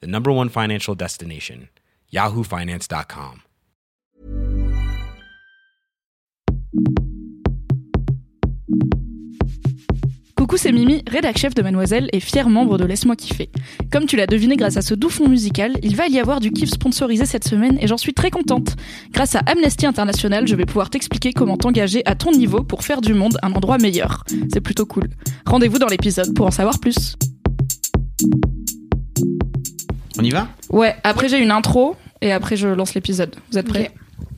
the number one financial destination, yahoofinance.com. Coucou, c'est Mimi, rédac chef de Mademoiselle et fier membre de Laisse-moi kiffer. Comme tu l'as deviné grâce à ce doux fond musical, il va y avoir du kiff sponsorisé cette semaine et j'en suis très contente. Grâce à Amnesty International, je vais pouvoir t'expliquer comment t'engager à ton niveau pour faire du monde un endroit meilleur. C'est plutôt cool. Rendez-vous dans l'épisode pour en savoir plus. On y va Ouais, après j'ai une intro et après je lance l'épisode. Vous êtes prêts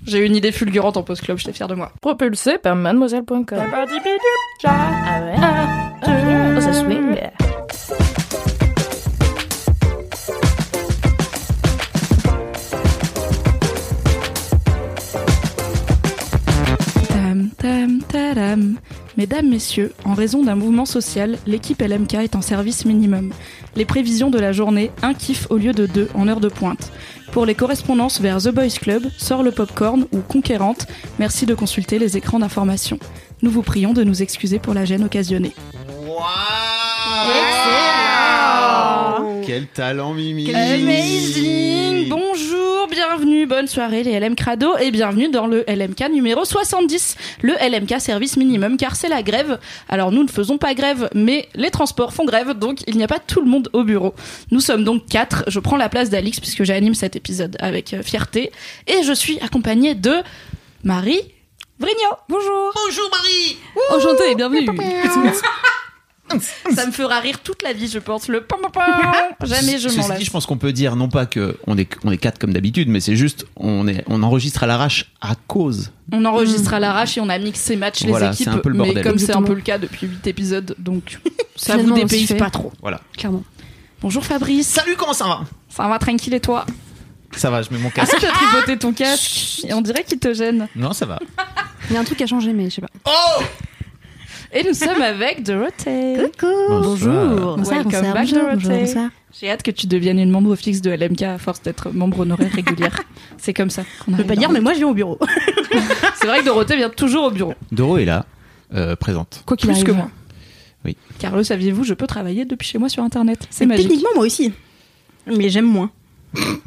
J'ai une idée fulgurante en post-club, j'étais fière de moi. Propulsé par mademoiselle.com. Ah ouais Oh, ça swing. Tam tam tadam. Mesdames, messieurs, en raison d'un mouvement social, l'équipe LMK est en service minimum. Les prévisions de la journée, un kiff au lieu de deux en heure de pointe. Pour les correspondances vers The Boys Club, Sort le Popcorn ou Conquérante, merci de consulter les écrans d'information. Nous vous prions de nous excuser pour la gêne occasionnée. Quel talent, Mimi Amazing Bonjour, bienvenue, bonne soirée les LM Crado et bienvenue dans le LMK numéro 70, le LMK service minimum car c'est la grève. Alors nous ne faisons pas grève mais les transports font grève donc il n'y a pas tout le monde au bureau. Nous sommes donc quatre, je prends la place d'Alix puisque j'anime cet épisode avec euh, fierté et je suis accompagnée de Marie Vrigno. Bonjour Bonjour, Marie Enchantée et bienvenue Ça me fera rire toute la vie je pense, le pam pam pam. Jamais je m'en lasse. je pense qu'on peut dire, non pas que on est, on est quatre comme d'habitude, mais c'est juste, on, est, on enregistre à l'arrache à cause. On enregistre à l'arrache et on a mixé match les Voilà, équipes, c'est un peu le mais bordel. comme c'est un peu le cas depuis 8 épisodes, donc ça vous Finalement, dépayse pas trop. Voilà. Clairement. Bonjour Fabrice, Salut, comment ça va? Ça va tranquille et toi? Ça va, je mets mon Ah casque. tu as tripoté ton casque et on dirait qu'il te gêne. Non, ça va. Il y a un truc à changer, mais je sais pas. Oh Et nous sommes avec Dorothée. Bonjour. Bonsoir, Welcome back, Dorothée. J'ai hâte que tu deviennes une membre fixe de LMK à force d'être membre honoraire régulière. c'est comme ça qu'on Je peux arrive pas dire, mais moi je viens au bureau. C'est vrai que Dorothée vient toujours au bureau. Doro est là, euh, présente. Quoi qu'il Plus arrive. que moi. Oui. Car le saviez-vous, je peux travailler depuis chez moi sur internet. C'est magique. Techniquement, moi aussi. Mais j'aime moins.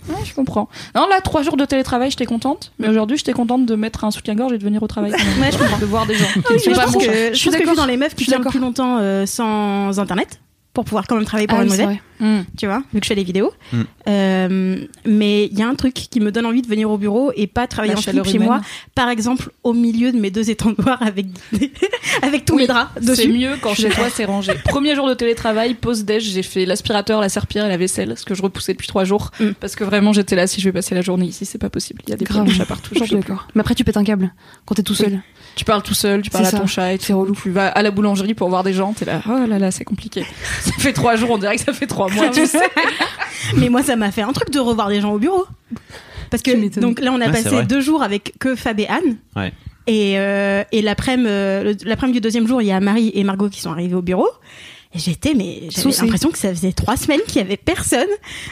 Ouais, je comprends. Non, là, trois jours de télétravail, j'étais contente. Mais aujourd'hui, j'étais contente de mettre un soutien-gorge et de venir au travail. Ouais, je comprends. De voir des gens Oui, je pense que, je suis d'accord. dans les meufs qui d'accord. plus longtemps euh, sans internet pour pouvoir quand même travailler pour Ah oui, c'est Mademoiselle, vrai. Hmm. tu vois, vu que je fais des vidéos. Mm. Euh, mais il y a un truc qui me donne envie de venir au bureau et pas travailler La en chaleur slip chez humaine. moi. Par exemple, au milieu de mes deux étendoirs avec, avec tous Oui, mes draps C'est dessus. mieux quand Je suis chez toi c'est rangé. Premier jour de télétravail, pause déj, j'ai fait l'aspirateur, la serpillère et la vaisselle, ce que je repoussais depuis trois jours. Mm. Parce que vraiment, j'étais là, si je vais passer la journée ici, c'est pas possible. Il y a des Grave. chats partout. Je suis d'accord. Mais après, tu pètes un câble quand t'es tout seul. Tu parles tout seul, tu parles à C'est ton chat et C'est tout. relou. Tu vas à la boulangerie pour voir des gens, t'es là, oh là là, c'est compliqué. ça fait trois jours, on dirait que ça fait trois mois, tu sais. Mais moi, ça m'a fait un truc de revoir des gens au bureau. Parce que donc là, on a Ah, passé deux jours avec que Fab et Anne. Ouais. Et, euh, et l'après-midi, euh, du deuxième jour, il y a Marie et Margot qui sont arrivés au bureau. Et j'étais, mais j'avais l'impression que ça faisait trois semaines qu'il y avait personne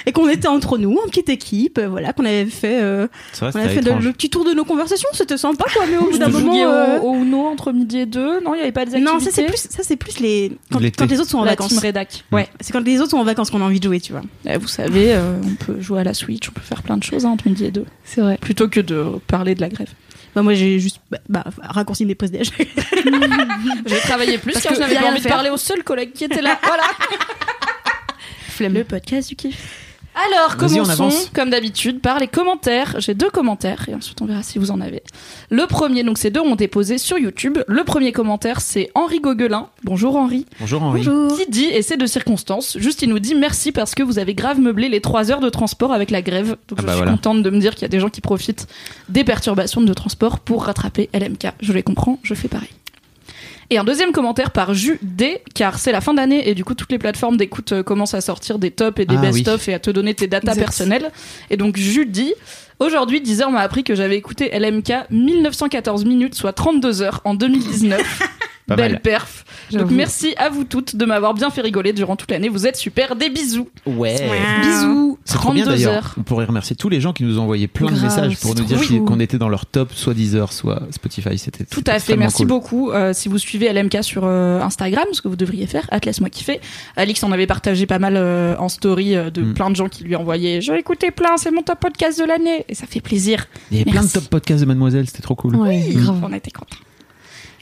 et qu'on était entre nous, en petite équipe, euh, voilà, qu'on avait fait, euh, vrai, on avait fait le, petit tour de nos conversations, c'était sympa, quoi. Mais au bout d'un moment, euh, au, au Uno entre midi et deux, non, il y avait pas des activités. non, ça c'est plus, ça c'est plus les quand, les autres sont en la vacances. team rédac. Ouais, c'est quand les autres sont en vacances qu'on a envie de jouer, tu vois. Eh, Vous savez, euh, on peut jouer à la Switch, on peut faire plein de choses hein, entre midi et deux. C'est vrai. Plutôt que de parler de la grève. Bah moi j'ai juste bah, bah, raccourci mes pauses déj. J'ai travaillé plus Parce car que je n'avais pas envie de parler au seul collègue qui était là. Voilà. Flemme. Le podcast du kiff. Alors, commençons, comme d'habitude, par les commentaires. J'ai deux commentaires et ensuite on verra si vous en avez. Le premier, donc ces deux ont été posés sur YouTube. Le premier commentaire, c'est Henri Gauguelin. Bonjour Henri. Bonjour Henri. Qui dit, et c'est de circonstance, juste il nous dit merci parce que vous avez grave meublé les trois heures de transport avec la grève. Donc Ah je bah suis voilà. contente de me dire qu'il y a des gens qui profitent des perturbations de transport pour rattraper LMK. Je les comprends, je fais pareil. Et un deuxième commentaire par Jus D, car c'est la fin d'année et du coup toutes les plateformes d'écoute euh, commencent à sortir des tops et des Ah, best-of et à te donner tes datas Exact. personnelles. Et donc Jus dit Aujourd'hui, Deezer m'a appris que j'avais écouté LMK 1914 minutes, soit 32 heures en 2019. Pas Belle mal. perf. Donc merci à vous toutes de m'avoir bien fait rigoler durant toute l'année. Vous êtes super. Des bisous. Ouais. Bisous. C'est trop bien 32 d'ailleurs. heures. On pourrait remercier tous les gens qui nous ont envoyé plein de Grave, messages pour c'est nous dire trop qu'ils- chou. qu'on était dans leur top, soit Deezer, soit Spotify. C'était Tout à fait, merci beaucoup. Euh, si vous suivez LMK sur euh, Instagram, ce que vous devriez faire, Atlas moi kiffer. Alix en avait partagé pas mal euh, en story euh, de Mm. plein de gens qui lui envoyaient J'ai écouté plein, c'est mon top podcast de l'année. Et ça fait plaisir. Il y avait plein de Merci. top podcasts de Mademoiselle, c'était trop cool. Ouais, Oui, grave. on était contents.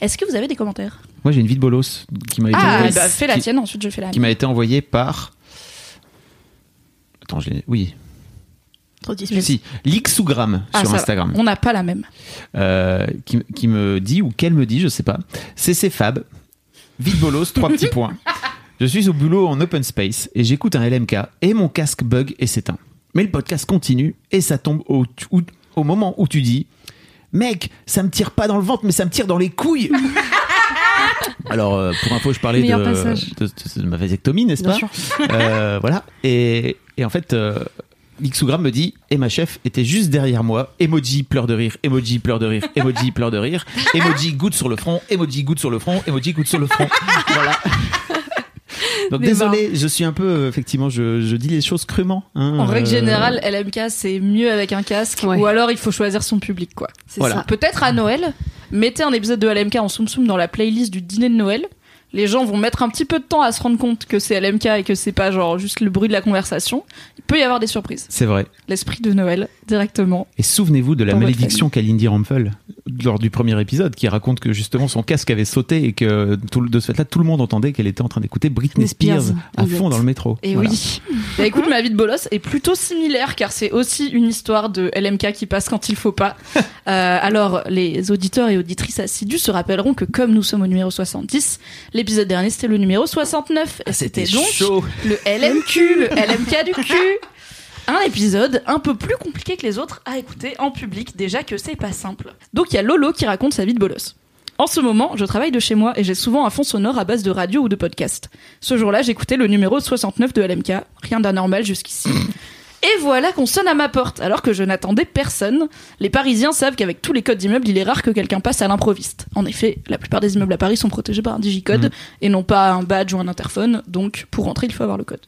Est-ce que vous avez des commentaires Moi j'ai une vie de bolos qui m'a été, Ah, envoyée- bah, fais la qui- tienne, ensuite je fais la qui m'a été envoyée par. Attends, je l'ai. Oui, Trop si. Lixougram Ah, sur va. Instagram. On n'a pas la même. euh, qui, qui me dit, ou qu'elle me dit, je sais pas. CC Fab, vite bolos, trois petits points. Je suis au boulot en open space et j'écoute un LMK et mon casque bug et s'éteint. Mais le podcast continue et ça tombe au, au, au moment où tu dis Mec, ça me tire pas dans le ventre, mais ça me tire dans les couilles Alors, euh, pour info, je parlais de, Meilleur passage. de, de- de ma vasectomie, n'est-ce Bien pas sûr. Euh, Voilà. Et, et en fait, euh, me dit Et ma chef était juste derrière moi. Emoji pleure de rire, emoji pleure de rire, emoji pleure de rire, emoji goutte sur le front, emoji goutte sur le front, emoji goutte sur le front. voilà. Donc Mais désolé, je suis un peu effectivement, je, je dis les choses crûment. hein, En règle euh, générale, LMK c'est mieux avec un casque Ouais. ou alors il faut choisir son public quoi. C'est Voilà. ça. Peut-être à Noël, mettez un épisode de LMK en soum soum dans la playlist du dîner de Noël. Les gens vont mettre un petit peu de temps à se rendre compte que c'est LMK et que c'est pas genre juste le bruit de la conversation. Il peut y avoir des surprises. C'est vrai. L'esprit de Noël directement. Et souvenez-vous de la malédiction qu'a Lindy Rumpel lors du premier épisode, qui raconte que justement son casque avait sauté et que tout, de ce fait-là, tout le monde entendait qu'elle était en train d'écouter Britney Spears, Spears, à exact. fond dans le métro. Et Voilà. oui. Bah écoute, ma vie de bolos est plutôt similaire car c'est aussi une histoire de LMK qui passe quand il faut pas. Euh, alors, les auditeurs et auditrices assidus se rappelleront que comme nous sommes au numéro 70, l'épisode dernier c'était le numéro 69 et c'était donc Ah, chaud. le LMQ, le LMK du cul. Un épisode un peu plus compliqué que les autres à écouter en public, déjà que c'est pas simple. Donc il y a Lolo qui raconte sa vie de bolos. En ce moment, je travaille de chez moi et j'ai souvent un fond sonore à base de radio ou de podcast. Ce jour-là, j'écoutais le numéro 69 de LMK, rien d'anormal jusqu'ici. Et voilà qu'on sonne à ma porte, alors que je n'attendais personne. Les Parisiens savent qu'avec tous les codes d'immeubles, il est rare que quelqu'un passe à l'improviste. En effet, la plupart des immeubles à Paris sont protégés par un digicode et non pas un badge ou un interphone, donc pour rentrer, il faut avoir le code.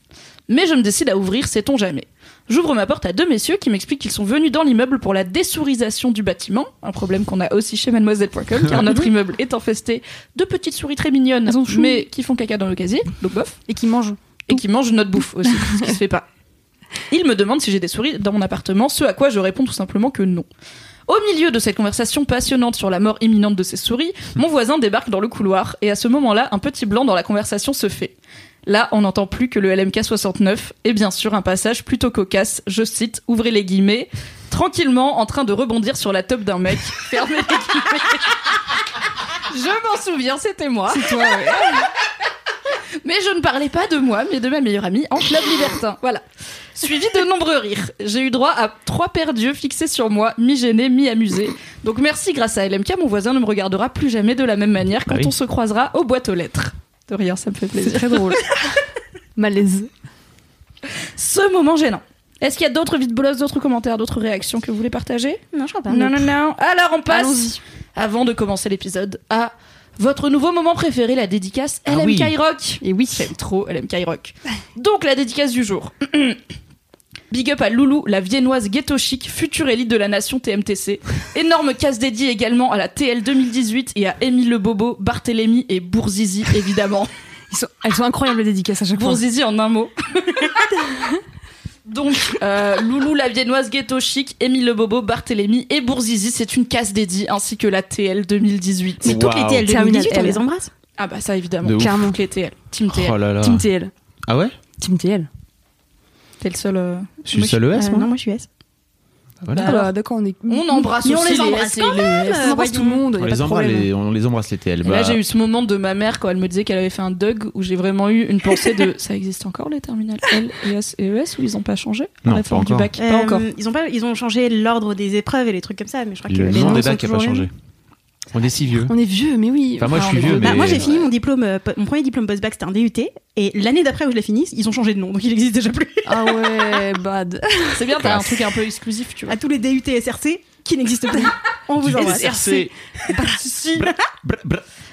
Mais je me décide à ouvrir, sait-on jamais. J'ouvre ma porte à deux messieurs qui m'expliquent qu'ils sont venus dans l'immeuble pour la désourisation du bâtiment, un problème qu'on a aussi chez mademoiselle.com, car notre immeuble est infesté de petites souris très mignonnes, mais qui font caca dans le casier, donc bof Et qui mange. et qui mangent notre bouffe aussi, ce qui se fait pas. Il me demande si j'ai des souris dans mon appartement, ce à quoi je réponds tout simplement que non. Au milieu de cette conversation passionnante sur la mort imminente de ces souris, mon voisin débarque dans le couloir et à ce moment-là, un petit blanc dans la conversation se fait. Là, on n'entend plus que le LMK 69 et bien sûr un passage plutôt cocasse, je cite, ouvrez les guillemets, tranquillement en train de rebondir sur la top d'un mec, fermez les guillemets. Je m'en souviens, c'était moi. C'est toi, mais je ne parlais pas de moi, mais de ma meilleure amie en club libertin. Voilà. Suivi de nombreux rires. J'ai eu droit à trois paires d'yeux fixés sur moi, mi-gênés, mi-amusés. Donc merci, grâce à LMK, mon voisin ne me regardera plus jamais de la même manière quand Bah oui. on se croisera aux boîtes aux lettres. De rien, ça me fait C'est plaisir. très drôle. Malaise. Ce moment gênant. Est-ce qu'il y a d'autres vides bolos, d'autres commentaires, d'autres réactions que vous voulez partager? Non, je crois pas. Non, non, non. Alors on passe, avant de commencer l'épisode, à votre nouveau moment préféré, la dédicace Ah LMK oui. Rock. Et oui. J'aime trop LMK Rock. Donc la dédicace du jour. Big up à Loulou, la viennoise ghetto chic, future élite de la nation TMTC. Énorme casse dédiée également à la TL 2018 et à Émile Le Bobo, Barthélémy et Bourzizi évidemment. Sont, elles sont incroyables les dédicaces à chaque fois. Bourzizi en un mot. Donc, euh, Loulou, la viennoise ghetto chic, Émile Le Bobo, Barthélémy et Bourzizi, c'est une casse dédiée ainsi que la TL 2018. Mais toutes les. TL Terminal 2018, on les embrasse. Ah bah ça évidemment. Clairement. Toutes les TL. Team TL. Oh là là. Team TL. Ah ouais? Team TL. T'es le seul. euh, Je suis moi, seul ES, Euh, moi? non, moi je suis S. Voilà. Alors, Ah, d'accord, on est. On embrasse Mais on aussi les embrasse quand. On tout le monde. y on, pas les de embrasse, les, on les embrasse les TL. Là, Bah, j'ai eu ce moment de ma mère quand elle me disait qu'elle avait fait un Doug où j'ai vraiment eu une pensée de ça existe encore les terminales L et S et ES ou ils ont pas changé la Non, réforme du bac? Pas Euh, encore. Ils ont pas, ils ont changé l'ordre des épreuves et les trucs comme ça, mais je crois que le les nom noms des sont bacs a pas toujours les changé. On est si vieux. On est vieux, mais oui. Enfin, moi, je suis vieux, Bah, mais- moi j'ai fini mon diplôme, euh, mon premier diplôme post-bac c'était un DUT et l'année d'après où je l'ai fini, ils ont changé de nom donc il existe déjà plus. Ah ouais, bad. C'est bien, t'as un truc un peu exclusif, tu vois. À tous les DUT SRC qui n'existent plus. On vous embrasse. SRC.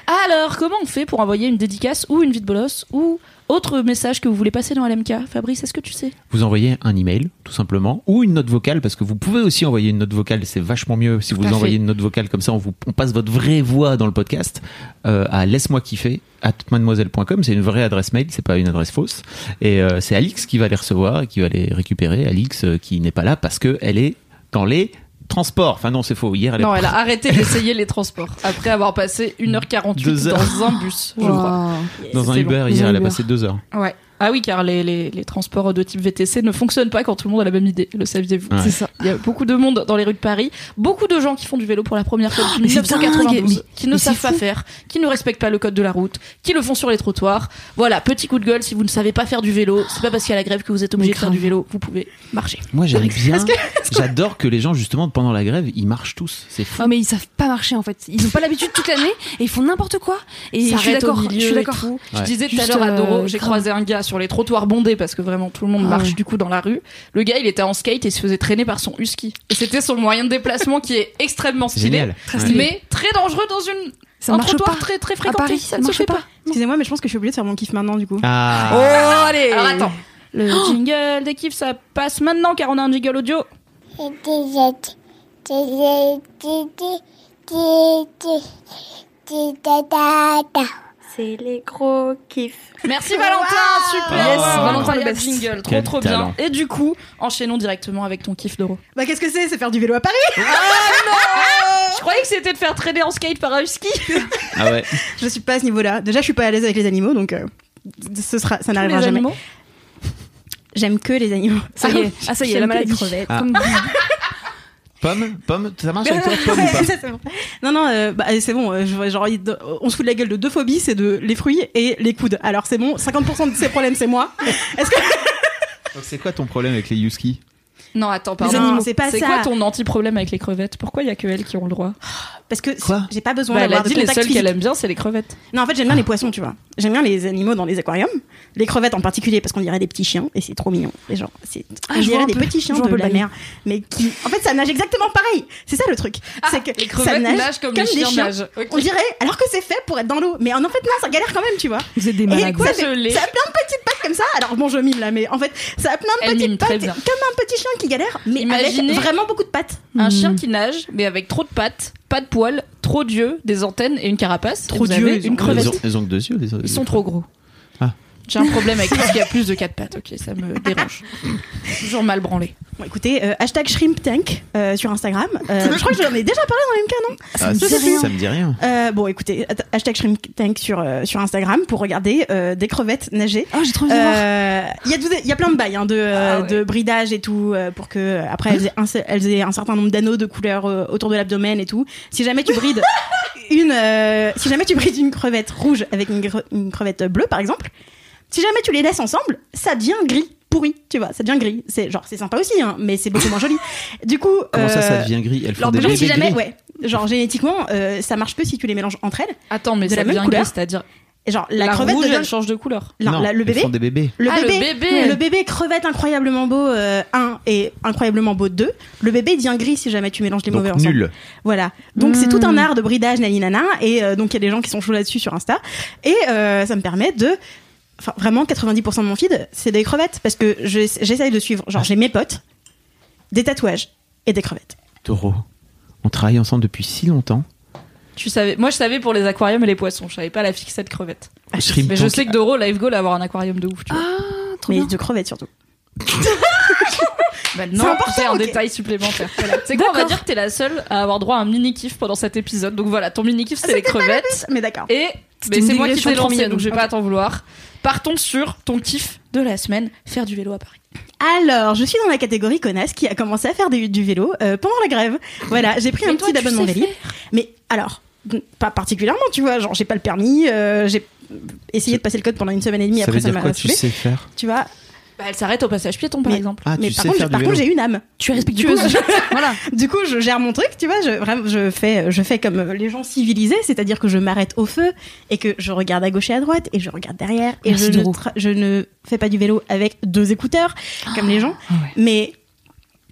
Alors, comment on fait pour envoyer une dédicace ou une vie de bolos ou autre message que vous voulez passer dans LMK Fabrice, est-ce que tu sais? Vous envoyez un email, tout simplement, ou une note vocale, parce que vous pouvez aussi envoyer une note vocale, c'est vachement mieux si Tout vous envoyez fait. une note vocale, comme ça on, vous, on passe votre vraie voix dans le podcast euh, à laisse-moi kiffer at mademoiselle.com, c'est une vraie adresse mail, c'est pas une adresse fausse, et euh, c'est Alix qui va les recevoir et qui va les récupérer, Alix euh, qui n'est pas là parce que elle est dans les transports, enfin non c'est faux, hier elle Non, est elle a arrêté d'essayer les transports après avoir passé 1h48 Deux heures. dans un bus, je crois. Wow. dans un Uber, long. hier elle a passé deux heures. Ouais. Ah oui, car les, les, les transports de type VTC ne fonctionnent pas quand tout le monde a la même idée, le saviez-vous Ouais. C'est ça. Il y a beaucoup de monde dans les rues de Paris, beaucoup de gens qui font du vélo pour la première fois depuis mais c'est 1992, dingue, qui ne mais savent pas fou. faire, qui ne respectent pas le code de la route, qui le font sur les trottoirs. Voilà, petit coup de gueule, si vous ne savez pas faire du vélo, c'est pas parce qu'il y a la grève que vous êtes obligé de faire du vélo, vous pouvez marcher. Moi j'aime bien, j'adore que les gens justement pendant la grève ils marchent tous, c'est fou. Oh, mais ils savent pas marcher en fait. Ils ont pas l'habitude toute l'année et ils font n'importe quoi. Et je suis d'accord. Je suis d'accord. Je disais tout à l'heure à Doro, euh, j'ai croisé un gars sur les trottoirs bondés parce que vraiment tout le monde Ah marche ouais. du coup dans la rue. Le gars, il était en skate et se faisait traîner par son husky. Et c'était son moyen de déplacement qui est extrêmement stylé, génial. Très Ouais. stylé. mais très dangereux dans une Ça un marche trottoir pas. très très À fréquenté. Paris, ça ça ne se marche fait pas. pas. Excusez-moi mais je pense que je suis obligée de faire mon kiff maintenant du coup. Ah, Oh, allez Alors attends, le jingle des kiffs ça passe maintenant car on a un jingle audio. C'est les gros kiffs. Merci Valentin, super. Yes, Valentin incroyable le best. jingle, trop Quel trop talent. bien. Et du coup, enchaînons directement avec ton kiff Doro. Bah qu'est-ce que c'est? C'est faire du vélo à Paris Je croyais que c'était de faire traîner en skate par un husky. ah ouais. Je suis pas à ce niveau-là. Déjà je suis pas à l'aise avec les animaux donc euh, ce sera ça n'arrivera Les jamais. animaux? J'aime que les animaux. Ça y est. Ah, ça y est, la maladie. crevettes. Ah. Comme- Pomme, pomme, ça marche avec toi, pomme ou pas Ça, c'est bon. Non, non, euh, bah, c'est bon. euh, je- genre, il- on se fout de la gueule de deux phobies, c'est de les fruits et les coudes. Alors c'est bon, 50% de ces problèmes, c'est moi. Est-ce que Donc c'est quoi ton problème avec les Yuski Non, attends, pardon. Animaux, c'est pas C'est ça. quoi ton anti-problème avec les crevettes? Pourquoi il y a que elles qui ont le droit? Parce que j'ai pas besoin bah, Elle a d'avoir de dit les contact physique. qu'elle aime bien, c'est les crevettes. Non, en fait, j'aime bien les poissons, tu vois. J'aime bien les animaux dans les aquariums, les crevettes en particulier parce qu'on dirait des petits chiens et c'est trop mignon. Et genre, c'est Ah, on je vois dirait des peu. petits chiens de la le mer, mais qui, en fait, ça nage exactement pareil. C'est ça le truc. c'est que Ah, les ça crevettes nage nagent comme, les chiens, nagent. Ok. On dirait, alors que c'est fait pour être dans l'eau, mais en fait non, ça galère quand même, tu vois. Vous êtes des malades. Ça, a plein de petites pattes comme ça. Alors bon, je mime là, mais en fait, ça a plein de Elle petites pattes, comme un petit chien qui galère, mais avec vraiment beaucoup de pattes. Un Hmm. chien qui nage, mais avec trop de pattes, pas de poils, trop d'yeux, des antennes et une carapace. Trop d'yeux, une crevette. Ils ont, ils ont que deux yeux, les Ils sont trop gros. J'ai un problème avec tout ce qui a plus de quatre pattes, ok, ça me dérange. Toujours mal branlé. Bon, écoutez, euh, hashtag Shrimp Tank euh, sur Instagram. Euh, je crois que j'en ai déjà parlé dans l'MK, non Ah, me dit ça, rien. ça me dit rien. Euh, bon, écoutez, hashtag Shrimp Tank sur, euh, sur Instagram pour regarder euh, des crevettes nager. Oh, j'ai trop envie de voir. Euh, Il y, a tout- il y a plein de bails hein, de, Ah ouais. de bridage et tout euh, pour que après elles aient, un, elles aient un certain nombre d'anneaux de couleurs euh, autour de l'abdomen et tout. Si jamais tu brides une, euh, si jamais tu brides une crevette rouge avec une crevette bleue par exemple, si jamais tu les laisses ensemble, ça devient gris pourri, tu vois, ça devient gris. C'est genre c'est sympa aussi, hein, mais c'est beaucoup moins joli. Du coup, Comment ça, ça euh, devient gris? Elles font alors, des genre, bébés si jamais, gris ouais, genre génétiquement, euh, ça marche que si tu les mélanges entre elles. Attends, mais De ça la même devient couleur gris, c'est-à-dire Et genre la, la, crevette rouge, devient- elle change de couleur. Non, la- le elles bébé, font des bébés. le Ah, le bébé, le bébé crevette incroyablement beau euh, 1 et incroyablement beau 2. Le bébé devient gris si jamais tu mélanges les mauvais ensemble. nul. Voilà. Donc c'est tout un art de bridage nani nana et euh, donc il y a des gens qui sont chauds là-dessus sur Insta et euh, ça me permet de enfin vraiment 90% de mon feed c'est des crevettes parce que je- j'essaye de suivre genre j'ai mes potes des tatouages et des crevettes. Taureau. On travaille ensemble depuis si longtemps. Tu savais, moi je savais pour les aquariums et les poissons, je savais pas la fixette crevette. Shrimp Mais je Tank. sais que Doro, Live Goal, a avoir un aquarium de ouf, tu vois. Ah, trop Mais bien. de crevettes surtout. Bah, C'est non, important, c'est un ok. détail supplémentaire. Voilà. C'est quoi, on va D'accord. dire que t'es la seule à avoir droit à un mini kiff pendant cet épisode. Donc voilà, ton mini kiff c'est les crevettes. Mais d'accord. Et mais c'est moi qui t'ai trop lancé, donc je vais pas t'en vouloir. Partons sur ton kiff de la semaine, faire du vélo à Paris. Alors, je suis dans la catégorie connasse qui a commencé à faire du, du vélo euh, pendant la grève. Voilà, j'ai pris un toi, petit abonnement vélo. Mais alors, pas particulièrement, tu vois, genre j'ai pas le permis, euh, j'ai essayé de passer le code pendant une semaine et demie, Ça après veut ça m'a quoi Tu sais faire? Tu vois, Bah, elle s'arrête au passage piéton, par Mais- exemple. Ah, mais par contre, par j'ai une âme. Tu es Du coup, respectueuse. voilà. Du coup, je gère mon truc, tu vois. Je, vraiment, je fais, je fais comme les gens civilisés, c'est-à-dire que je m'arrête au feu et que je regarde à gauche et à droite et je regarde derrière et Merci, je ne, je ne fais pas du vélo avec deux écouteurs comme les gens. Ah ouais. Mais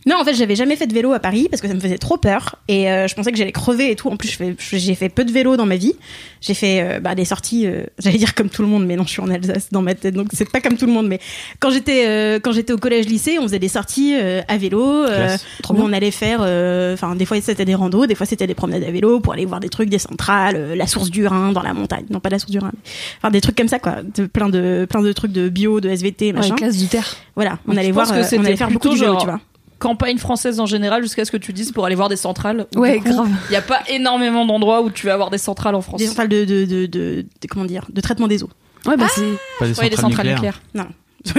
non, en fait, j'avais jamais fait de vélo à Paris parce que ça me faisait trop peur et euh, je pensais que j'allais crever et tout. En plus, j'ai fait peu de vélo dans ma vie. J'ai fait euh, bah, des sorties, euh, j'allais dire comme tout le monde, mais non, je suis en Alsace dans ma tête, donc c'est pas comme tout le monde. Mais quand j'étais euh, quand j'étais au collège-lycée, on faisait des sorties euh, à vélo. euh, où on allait faire, euh, enfin des fois c'était des randos, des fois c'était des promenades à vélo pour aller voir des trucs, des centrales, euh, la source du Rhin dans la montagne, non pas la source du Rhin, mais, enfin des trucs comme ça quoi, de, plein de plein de trucs de bio, de SVT, Ouais, machin. classe du terre. Voilà, on allait voir, que on allait faire beaucoup de vélo, genre- tu vois. Campagne française en général, jusqu'à ce que tu dises pour aller voir des centrales. Ouais, coup, grave. Il n'y a pas énormément d'endroits où tu vas avoir des centrales en France. Des centrales de, de, de, de- de- comment dire, de traitement des eaux. Ouais, bah c'est. Pas des Ouais, des centrales nucléaires. Non.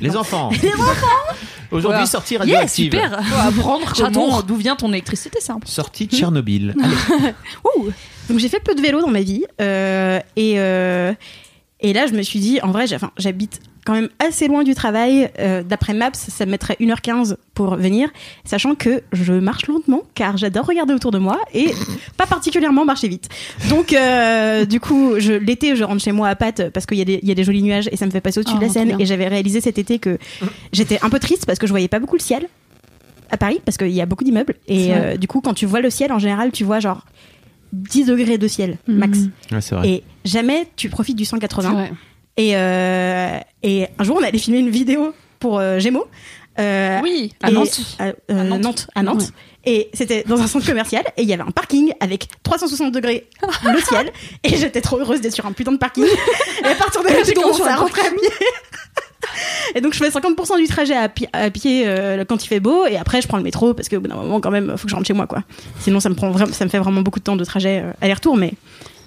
Les enfants. Aujourd'hui, Voilà. sortie Yeah, radioactive. super. Faut apprendre comment, d'où vient ton électricité, c'est important. Sortie de Tchernobyl. Allez. Donc j'ai fait peu de vélo dans ma vie euh, et euh, et là je me suis dit en vrai j'habite quand même assez loin du travail euh, d'après Maps ça me mettrait 1h15 pour venir sachant que je marche lentement car j'adore regarder autour de moi et pas particulièrement marcher vite donc euh, du coup je l'été je rentre chez moi à Pâtes parce qu'il y, a des- il y a des jolis nuages et ça me fait passer au-dessus Oh, de la trop Seine et j'avais réalisé cet été que j'étais un peu triste parce que je voyais pas beaucoup le ciel à Paris parce qu'il y a beaucoup d'immeubles et euh, du coup quand tu vois le ciel en général tu vois genre 10 degrés de ciel max Mhm. Ouais, vrai. et jamais tu profites du C'est 180 vrai. Et, euh, et un jour on allait filmer une vidéo pour euh, Gémeaux euh, Oui, à Nantes. à, À Nantes. Nantes, à Nantes. Et c'était dans un centre commercial et il y avait un parking avec 360 degrés le ciel. Et j'étais trop heureuse d'être sur un putain de parking. Et à partir de là, j'ai commencé à rentrer à pied. Et donc je fais 50% du trajet à, pi- à pied euh, quand il fait beau et après je prends le métro parce qu'au bout d'un moment quand même faut que je rentre chez moi quoi. Sinon ça me prend ça me fait vraiment beaucoup de temps de trajet euh, aller-retour mais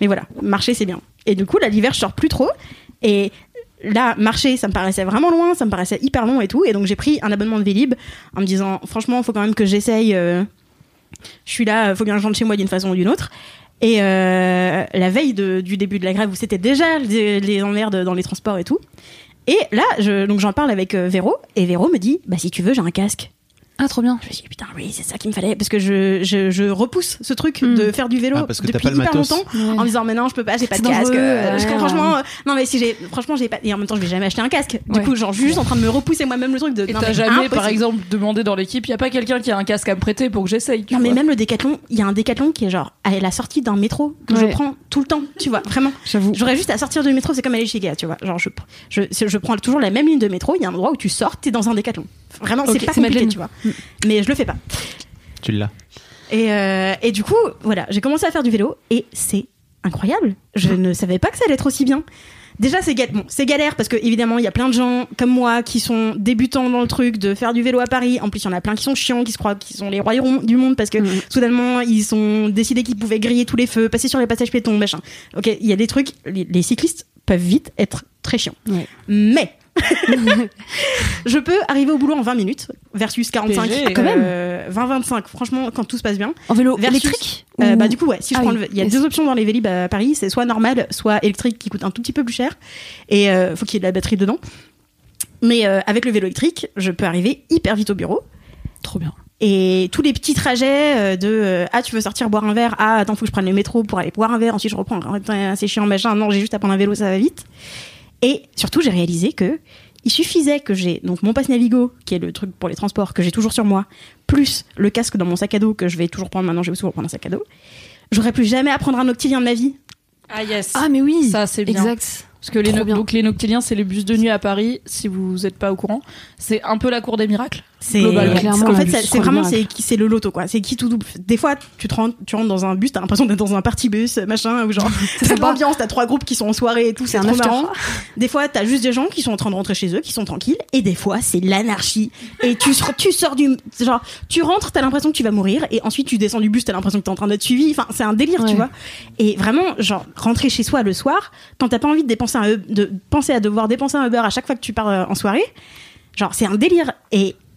mais voilà, marcher c'est bien. Et du coup là l'hiver je sors plus trop et là marcher ça me paraissait vraiment loin, ça me paraissait hyper long et tout et donc j'ai pris un abonnement de Vélib en me disant franchement faut quand même que j'essaye euh, je suis là, faut bien que je rentre chez moi d'une façon ou d'une autre. Et euh, la veille du début de la grève où c'était déjà les, les emmerdes dans les transports et tout. Et là, je, j'en parle avec euh, Véro, et Véro me dit, bah si tu veux, j'ai un casque. Ah, trop bien. Je me suis dit, putain, oui, c'est ça qu'il me fallait, parce que je, je, je repousse ce truc Mm. de faire du vélo Ah, parce que t'as depuis pas le hyper matos. longtemps, en me disant, mais non, je peux pas, j'ai pas de casque. euh, ouais, je- ouais. franchement, euh, non, mais si j'ai, franchement, j'ai pas, et en même temps, je vais jamais acheter un casque. Du Ouais. coup, genre, je suis juste en train de me repousser moi-même le truc de, Et t'as mais jamais, par exemple, demandé dans l'équipe, il y a pas quelqu'un qui a un casque à me prêter pour que j'essaye. Non, mais même le décathlon, il y a un décathlon qui est genre à la sortie d'un métro que je Ouais. prends tout le temps, tu vois, vraiment. J'avoue. J'aurais juste à sortir du métro, c'est comme aller chez Ikea, tu vois. Genre, je, je, je prends toujours la même ligne de métro, il y a un endroit où tu sors, t'es dans un décathlon. Vraiment, Ok, c'est pas compliqué, tu vois. Mais je le fais pas. Tu l'as. Et, euh, et du coup, voilà, j'ai commencé à faire du vélo et c'est incroyable. Je ne savais pas que ça allait être aussi bien. Déjà, c'est galère. Bon, c'est galère parce que évidemment, il y a plein de gens comme moi qui sont débutants dans le truc de faire du vélo à Paris. En plus, il y en a plein qui sont chiants, qui se croient qu'ils sont les rois du monde parce que Mhm. soudainement, ils ont décidé qu'ils pouvaient griller tous les feux, passer sur les passages piétons, machin. Ok, il y a des trucs. Les, les cyclistes peuvent vite être très chiants. Ouais. Mais je peux arriver au boulot en 20 minutes versus 45 PG, quand même. euh, 20-25. Franchement, quand tout se passe bien. En vélo Versus- électrique Euh, Ou- bah du coup ouais, si je Ah prends oui, le- il y a deux options dans les Vélib à Paris, c'est soit normal, soit électrique qui coûte un tout petit peu plus cher et euh, faut qu'il y ait de la batterie dedans. Mais euh, avec le vélo électrique, je peux arriver hyper vite au bureau Trop bien. et tous les petits trajets euh, de euh, ah tu veux sortir boire un verre, ah attends faut que je prenne le métro pour aller boire un verre, ensuite je reprends, Attends, c'est chiant machin, non j'ai juste à prendre un vélo ça va vite. Et surtout j'ai réalisé que il suffisait que j'ai donc mon passe Navigo qui est le truc pour les transports que j'ai toujours sur moi, plus le casque dans mon sac à dos que je vais toujours prendre maintenant, je vais toujours prendre un sac à dos. J'aurais plus jamais à prendre un octilien de ma vie. Ah yes. Ah, mais oui. ça c'est bien. Exact. Parce que les, Trop no- bien. donc les noctiliens, c'est les bus de nuit à Paris, si vous n'êtes pas au courant. C'est un peu la cour des miracles. C'est en fait c'est c'est vraiment c'est c'est le loto quoi. C'est qui tout double. Des fois tu te rentres, tu rentres dans un bus, t'as l'impression d'être dans un party bus machin ou genre sympa. l'ambiance, t'as trois groupes qui sont en soirée et tout, c'est un trop marrant. Des fois t'as juste des gens qui sont en train de rentrer chez eux, qui sont tranquilles et des fois c'est l'anarchie et tu sors- tu sors du genre tu rentres, t'as l'impression que tu vas mourir et ensuite tu descends du bus, t'as l'impression que t'es en train d'être suivi. Enfin c'est un délire tu vois. Et vraiment genre rentrer chez soi le soir quand t'as pas envie de dépenser un de penser à devoir dépenser un Uber à chaque fois que tu pars euh, en soirée. Genre, c'est un délire. Et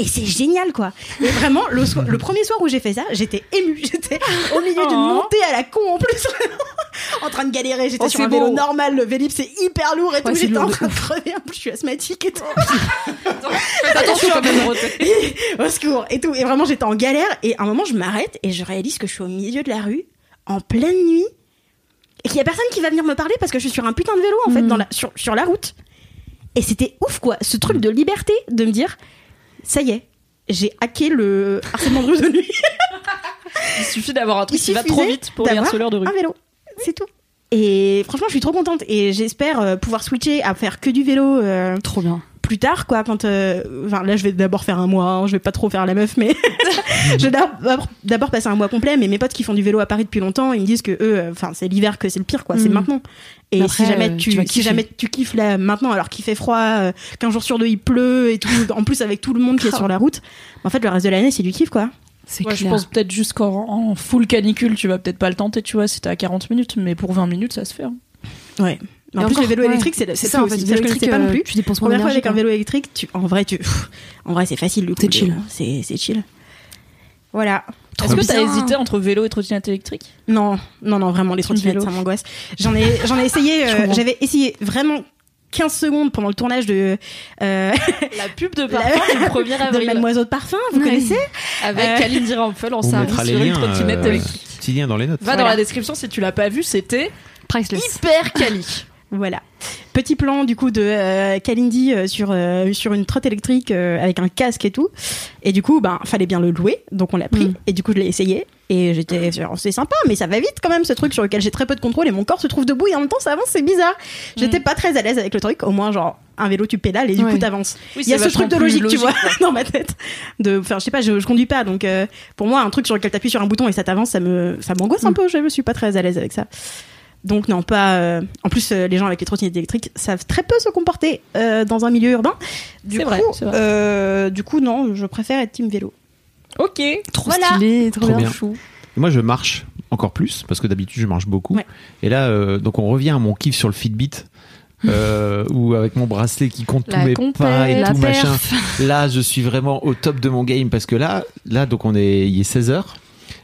Et c'est génial, quoi. Et vraiment, le, le premier soir où j'ai fait ça, j'étais émue. J'étais au milieu d'une Oh. montée à la con en plus. en train de galérer. J'étais Oh, sur un vélo beau. normal. Le Vélib, c'est hyper lourd et tout. Ouais, J'étais en train de crever. En plus, je suis asthmatique et tout. Attention quand même, au secours et tout. Et vraiment, j'étais en galère. Et à un moment, je m'arrête et je réalise que je suis au milieu de la rue, en pleine nuit, et qu'il y a personne qui va venir me parler parce que je suis sur un putain de vélo, en fait, dans la, sur, sur la route. Et c'était ouf, quoi. Ce truc de liberté, de me dire, ça y est, j'ai hacké le harcèlement de rue de nuit. Il suffit d'avoir un truc qui va trop vite pour les harceleurs de rue. Un vélo, c'est tout. Et franchement, je suis trop contente et j'espère euh, pouvoir switcher à faire que du vélo euh, Trop bien. plus tard, quoi. Quand, euh, enfin, là, je vais d'abord faire un mois. hein, je vais pas trop faire la meuf, mais je vais d'abord passer un mois complet. Mais mes potes qui font du vélo à Paris depuis longtemps, ils me disent que eux, euh, enfin, c'est l'hiver que c'est le pire, quoi. C'est Mm. maintenant. Et après, si jamais euh, tu, tu vas si kiffer. jamais tu kiffes là maintenant, alors qu'il fait froid, euh, qu'un jour sur deux il pleut et tout, en plus avec tout le monde qui est sur la route, en fait, le reste de l'année, c'est du kiff, quoi. C'est Ouais, je pense peut-être jusqu'en en full canicule, tu vas peut-être pas le tenter, tu vois, si t'es à 40 minutes, mais pour 20 minutes, ça se fait. hein. Ouais. Mais en plus, encore, le vélo ouais. électrique, c'est ça, en fait. aussi. vélo électrique, pas non plus. Tu dépenses moins Première fois avec un vélo électrique, tu, en vrai, tu, en vrai, c'est facile. le coup C'est chill. C'est chill. Voilà. Est-ce que t'as bien. hésité entre vélo et trottinette électrique Non, non, non, vraiment, les trottinettes, vélo. ça m'angoisse. J'en ai, j'en ai essayé, euh, j'avais essayé vraiment 15 secondes pendant le tournage de, euh, La pub de parfum du 1er de avril Mademoiselle de Parfum, vous connaissez avec Euh, Kalindi Rampel en On service sur une trottinette euh, électrique. petit lien dans les notes. Va dans la description si tu l'as pas vu, c'était Priceless. hyper quali. Voilà. Petit plan du coup de euh, Kalindi euh, sur euh, sur une trotte électrique euh, avec un casque et tout. Et du coup, ben fallait bien le louer, donc on l'a pris. Mm. Et du coup, je l'ai essayé. Et j'étais, c'est sympa, mais ça va vite quand même ce truc sur lequel j'ai très peu de contrôle et mon corps se trouve debout et en même temps ça avance, c'est bizarre. J'étais pas très à l'aise avec le truc. Au moins, genre un vélo, tu pédales et du Ouais. coup t'avances. Oui, Il y a ce truc de logique, tu vois, dans ma tête. De, enfin, je sais pas, je, je conduis pas, donc pour moi, un truc sur lequel t'appuies sur un bouton et ça t'avance, ça me, ça m'angoisse un Mm. peu. Je me suis pas très à l'aise avec ça. Donc non, pas. euh, En plus, euh, les gens avec les trottinettes électriques savent très peu se comporter euh, dans un milieu urbain. Du coup, vrai, c'est vrai. euh, du coup, non, je préfère être team vélo. Ok. Trop Voilà. stylé, trop, Trop bien. bien. Chou. Et Moi, je marche encore plus parce que d'habitude, je marche beaucoup. Ouais. Et là, euh, donc, on revient à mon kiff sur le Fitbit. Euh, ou avec mon bracelet qui compte La tous mes compète, pas et tout machin. Là, je suis vraiment au top de mon game parce que là, là, donc on est, il est 16 heures.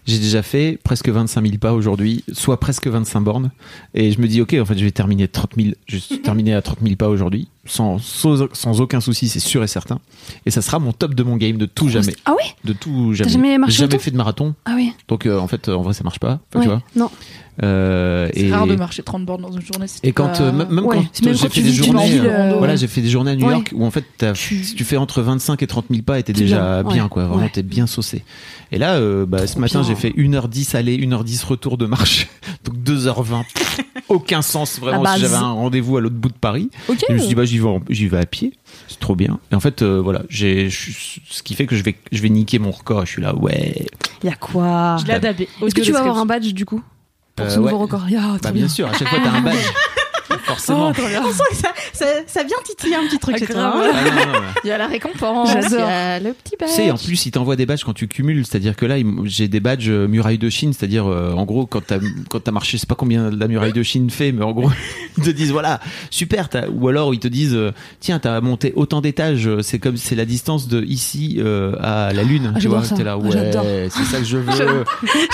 J'ai déjà fait presque 25 000 pas aujourd'hui, soit presque 25 bornes. Et je me dis, ok, en fait, je vais terminer 30 000, je terminé à 30 000 pas aujourd'hui, sans, sans, sans aucun souci, c'est sûr et certain. Et ça sera mon top de mon game de tout jamais. Ah ouais De tout jamais. jamais marché Jamais fait de marathon. Ah oui. Donc, euh, en fait, en vrai, ça marche pas. Enfin, Ouais. Tu vois. Non. Euh, C'est et, rare de marcher 30 bornes dans une journée. si et quand, pas- euh, même Ouais. quand j'ai fait des journées, euh, euh, voilà, j'ai fait des journées à New Ouais. York où en fait, Tu- si tu fais entre 25 et 30 000 pas, t'es déjà bien, bien, ouais. quoi. Vraiment, t'es bien saucé. Et là, euh, bah, ce matin, bien. j'ai fait 1h10 aller, 1h10 retour de marche. Donc 2h20. Aucun sens, vraiment. Si. J'avais un rendez-vous à l'autre bout de Paris. Ok. Et je me suis dit, bah, j'y vais, en- j'y vais à pied. C'est trop bien. Et en fait, euh, voilà, j'ai, ce qui fait que je vais, je vais niquer mon record. Et je suis là, ouais. Il y a quoi Je l'ai adapté. Est-ce que tu vas avoir un badge du coup Pour ce Euh, nouveau ouais. record? Ah, trop Bah, bien sûr, à chaque fois, t'as un badge. Forcément. Oh, trop bien. On sent que ça, ça, ça vient titiller un petit truc Ah, chez toi. grave. hein. Ah, non, non, non. Il y a la récompense. Il y a le petit badge. Tu sais, en plus, ils t'envoient des badges quand tu cumules. C'est-à-dire que là, j'ai des badges euh, muraille de Chine. C'est-à-dire, euh, en gros, quand t'as, quand t'as marché, je sais pas combien la muraille de Chine fait, mais en gros, ils te disent, voilà, super. t'as- Ou alors, ils te disent, euh, tiens, t'as monté autant d'étages. C'est comme, c'est la distance de ici euh, à la Lune. Ah, tu j'adore vois, ça. t'es là, Ah, ouais, c'est ça que je veux.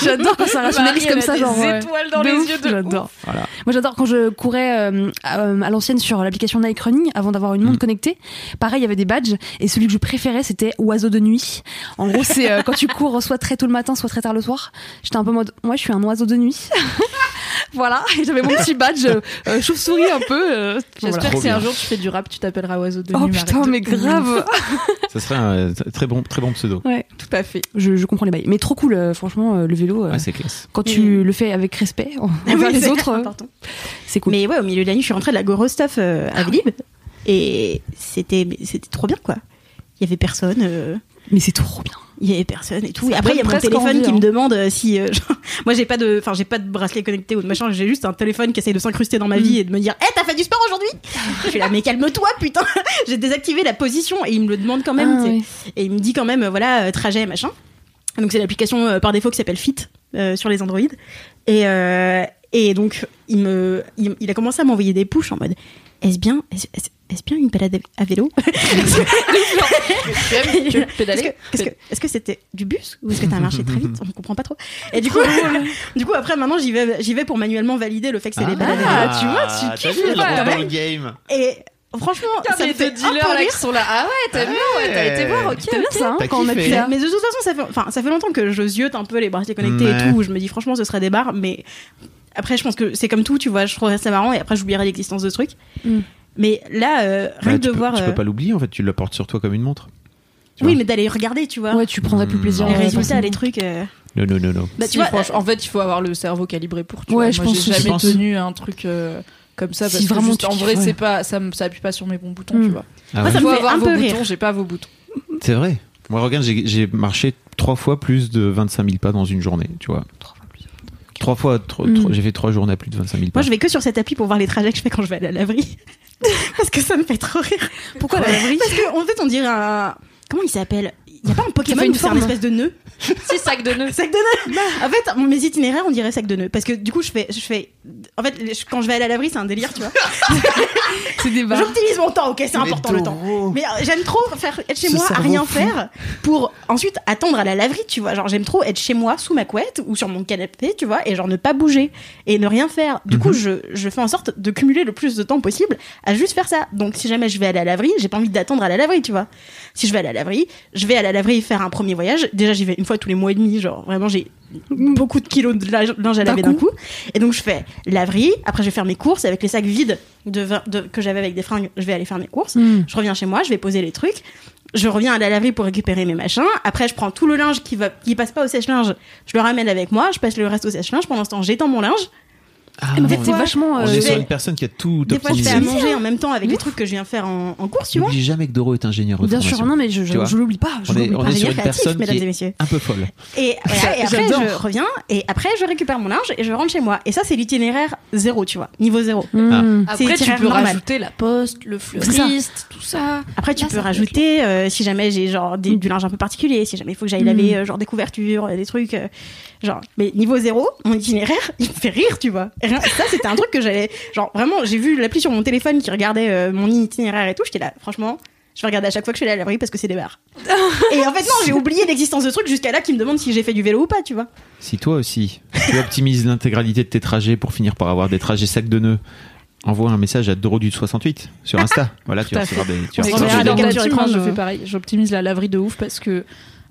J'adore quand ça rationalise comme ça, des genre. ouais. étoiles dans les yeux de J'adore. Voilà. Moi, j'adore quand je courais euh, à, à l'ancienne sur l'application Nike Running avant d'avoir une montre Mm. connectée. Pareil, il y avait des badges et celui que je préférais, c'était oiseau de nuit. En gros, c'est euh, quand tu cours soit très tôt le matin, soit très tard le soir. J'étais un peu mode, moi, je suis un oiseau de nuit. voilà, et j'avais mon petit badge euh, chauve-souris un peu. euh, J'espère voilà. que si un jour tu fais du rap, tu t'appelleras Oiseau de Oh nuit. putain, mais grave. Ça serait un euh, très bon, très bon pseudo. Ouais, Tout à fait. je, je comprends les bails. Mais trop cool, euh, franchement, euh, le vélo. euh, Ouais, c'est classe. quand tu le fais avec respect envers oui, les c'est autres, euh, important. c'est cool. Mais ouais, au milieu de la nuit, je suis rentrée de la Goro Stuff euh, Ah à Vélib. Et c'était trop bien, quoi. Il y avait personne. euh, Mais c'est trop bien. Il y avait personne et tout. Ça Et après, il y a mon téléphone envie, qui hein. me demande euh, si. euh, genre, moi, j'ai pas de, enfin, j'ai pas de bracelet connecté ou de machin. J'ai juste un téléphone qui essaye de s'incruster dans ma Mm. vie et de me dire, hé, t'as fait du sport aujourd'hui? Je suis là, mais calme-toi, putain. j'ai désactivé la position et il me le demande quand même. Ah. Et il me dit quand même, euh, voilà, trajet, machin. Donc c'est l'application par défaut qui s'appelle Fit euh, sur les Android. Et, euh, et donc il me, il, il a commencé à m'envoyer des pushs en mode, est-ce bien, est-ce, est-ce- est-ce bien une balade à vélo Est-ce que, c'était du bus ou est-ce que t'as marché très vite? On comprend pas trop. Et du coup, du coup après maintenant j'y vais, j'y vais pour manuellement valider le fait que c'est les balades à vélo. tu vois, tu t'as kiffes, vu, le game. Et franchement, ça me les fait dealers là rire. qui sont là. Ah ouais, t'as bien, ouais, t'as été voir, ok. C'était bien ça, hein, T'as quand on a pu faire. Mais de toute façon, ça fait, enfin, ça fait longtemps que je ziote un peu les bracelets connectés Ouais. et tout. où Je me dis franchement, ce serait des barres, mais après, je pense que c'est comme tout, tu vois. Je trouverais ça marrant et après, j'oublierai l'existence de ce truc. Mm. Mais là, euh, rien Bah, que tu de peux, voir. tu euh, peux pas l'oublier en fait, tu le portes sur toi comme une montre. tu Oui, mais d'aller regarder, tu vois. Ouais, tu prendrais plus plaisir. les euh, résultats, les trucs. euh, Non, non, non, non. Bah, Si, tu vois, franchement, en fait, il faut avoir le cerveau calibré pour. Tu Ouais, vois. je Moi, pense j'ai jamais tenu un truc euh, comme ça Si parce que vraiment juste, tu en vrai, c'est pas, ça, me- ça appuie pas sur mes bons boutons, Mm. tu vois. Ah Moi, ouais. ça me fait avoir un vos peu boutons, rire. j'ai pas vos boutons. C'est vrai. Moi, regarde, j'ai- marché trois fois plus de 25 000 pas dans une journée, tu vois. Trois fois, Mm. tro- j'ai fait trois journées à plus de 25 000 pas. Moi, je vais que sur cette appli pour voir les trajets que je fais quand je vais à la laverie. Parce que ça me fait trop rire. Pourquoi la Parce qu'en en fait, on dirait un. Comment il s'appelle? Y a pas un Pokémon fait une où c'est un forme. espèce de nœud Si, sac de nœuds. Sac de nœuds En fait, mon- mes itinéraires, on dirait sac de nœuds. Parce que du coup, je fais. Je fais en fait, je- quand je vais à la laverie, c'est un délire, tu vois. C'est des. J'optimise mon temps, ok, c'est important le temps. Mais euh, j'aime trop faire, être chez Ce moi à rien fou. faire pour ensuite attendre à la laverie, tu vois. Genre, j'aime trop être chez moi sous ma couette ou sur mon canapé, tu vois, et genre ne pas bouger et ne rien faire. Du coup, je, je fais en sorte de cumuler le plus de temps possible à juste faire ça. Donc, si jamais je vais à la laverie, j'ai pas envie d'attendre à la laverie, tu vois. Si je vais à la laverie, je vais à la laverie faire un premier voyage. Déjà, j'y vais une fois tous les mois et demi, genre vraiment, j'ai beaucoup de kilos de linge à laver d'un coup. Et donc, je fais laverie. Après, je vais faire mes courses avec les sacs vides de, vin- de- que j'avais avec des fringues. Je vais aller faire mes courses. Mm. Je reviens chez moi, je vais poser les trucs. Je reviens à la laverie pour récupérer mes machins. Après, je prends tout le linge qui va, qui passe pas au sèche-linge. Je le ramène avec moi. Je passe le reste au sèche-linge. Pendant ce temps, j'étends mon linge. Ah, En fait, on c'est est- vachement. On euh, est sur une personne qui a tout Des fois, je fais à manger en même temps avec les trucs que je viens faire en, en course, tu vois. N'oublie jamais que Doro est ingénieur de Bien sûr, non, mais je, je, je l'oublie pas. Je On est, l'oublie on pas. est sur Ingénieur une créatif, personne mesdames qui et est messieurs. un peu folle. Et, voilà, et après, je reviens. Et après, je récupère mon linge et je rentre chez moi. Et ça, c'est l'itinéraire zéro, tu vois. Niveau zéro. Mm. C'est Après, tu peux normal. rajouter la poste, le ça. fleuriste, tout ça. Après, tu Là, peux rajouter, euh, si jamais j'ai genre des- du linge un peu particulier, si jamais il faut que j'aille laver euh, genre des couvertures, des trucs, genre. Mais niveau zéro, mon itinéraire, il me fait rire, tu vois. Ça, c'était un truc que j'allais, genre vraiment, j'ai vu l'appli sur mon téléphone qui regardait euh, mon itinéraire et tout. J'étais là, franchement. Je vais regarder à chaque fois que je suis allée à la laverie parce que c'est des bars. et en fait, non, j'ai oublié l'existence de trucs jusqu'à là qui me demande si j'ai fait du vélo ou pas, tu vois. Si toi aussi, tu optimises l'intégralité de tes trajets pour finir par avoir des trajets sacs de nœuds, envoie un message à Doro du 68 sur Insta. Voilà, tu Tout recevoir des, tu verra des dans dans quel ma capture team, écran, je je- fais pareil. J'optimise la laverie de ouf parce que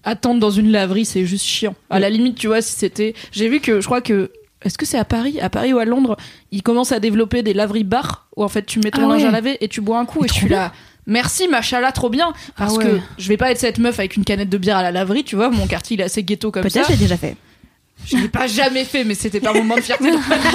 attendre dans une laverie, c'est juste chiant. À la limite, tu vois, si c'était. J'ai vu que je crois que. Est-ce que c'est à Paris? À Paris ou à Londres, ils commencent à développer des laveries bars où en fait tu mets ton Ah linge ouais. à laver et tu bois un coup et je suis là. Merci machala, trop bien. Parce Ah ouais. que je vais pas être cette meuf avec une canette de bière à la laverie, tu vois. Mon quartier il est assez ghetto comme ça. Peut-être j'ai déjà fait. Je l'ai pas jamais fait, mais c'était pas un moment de fierté.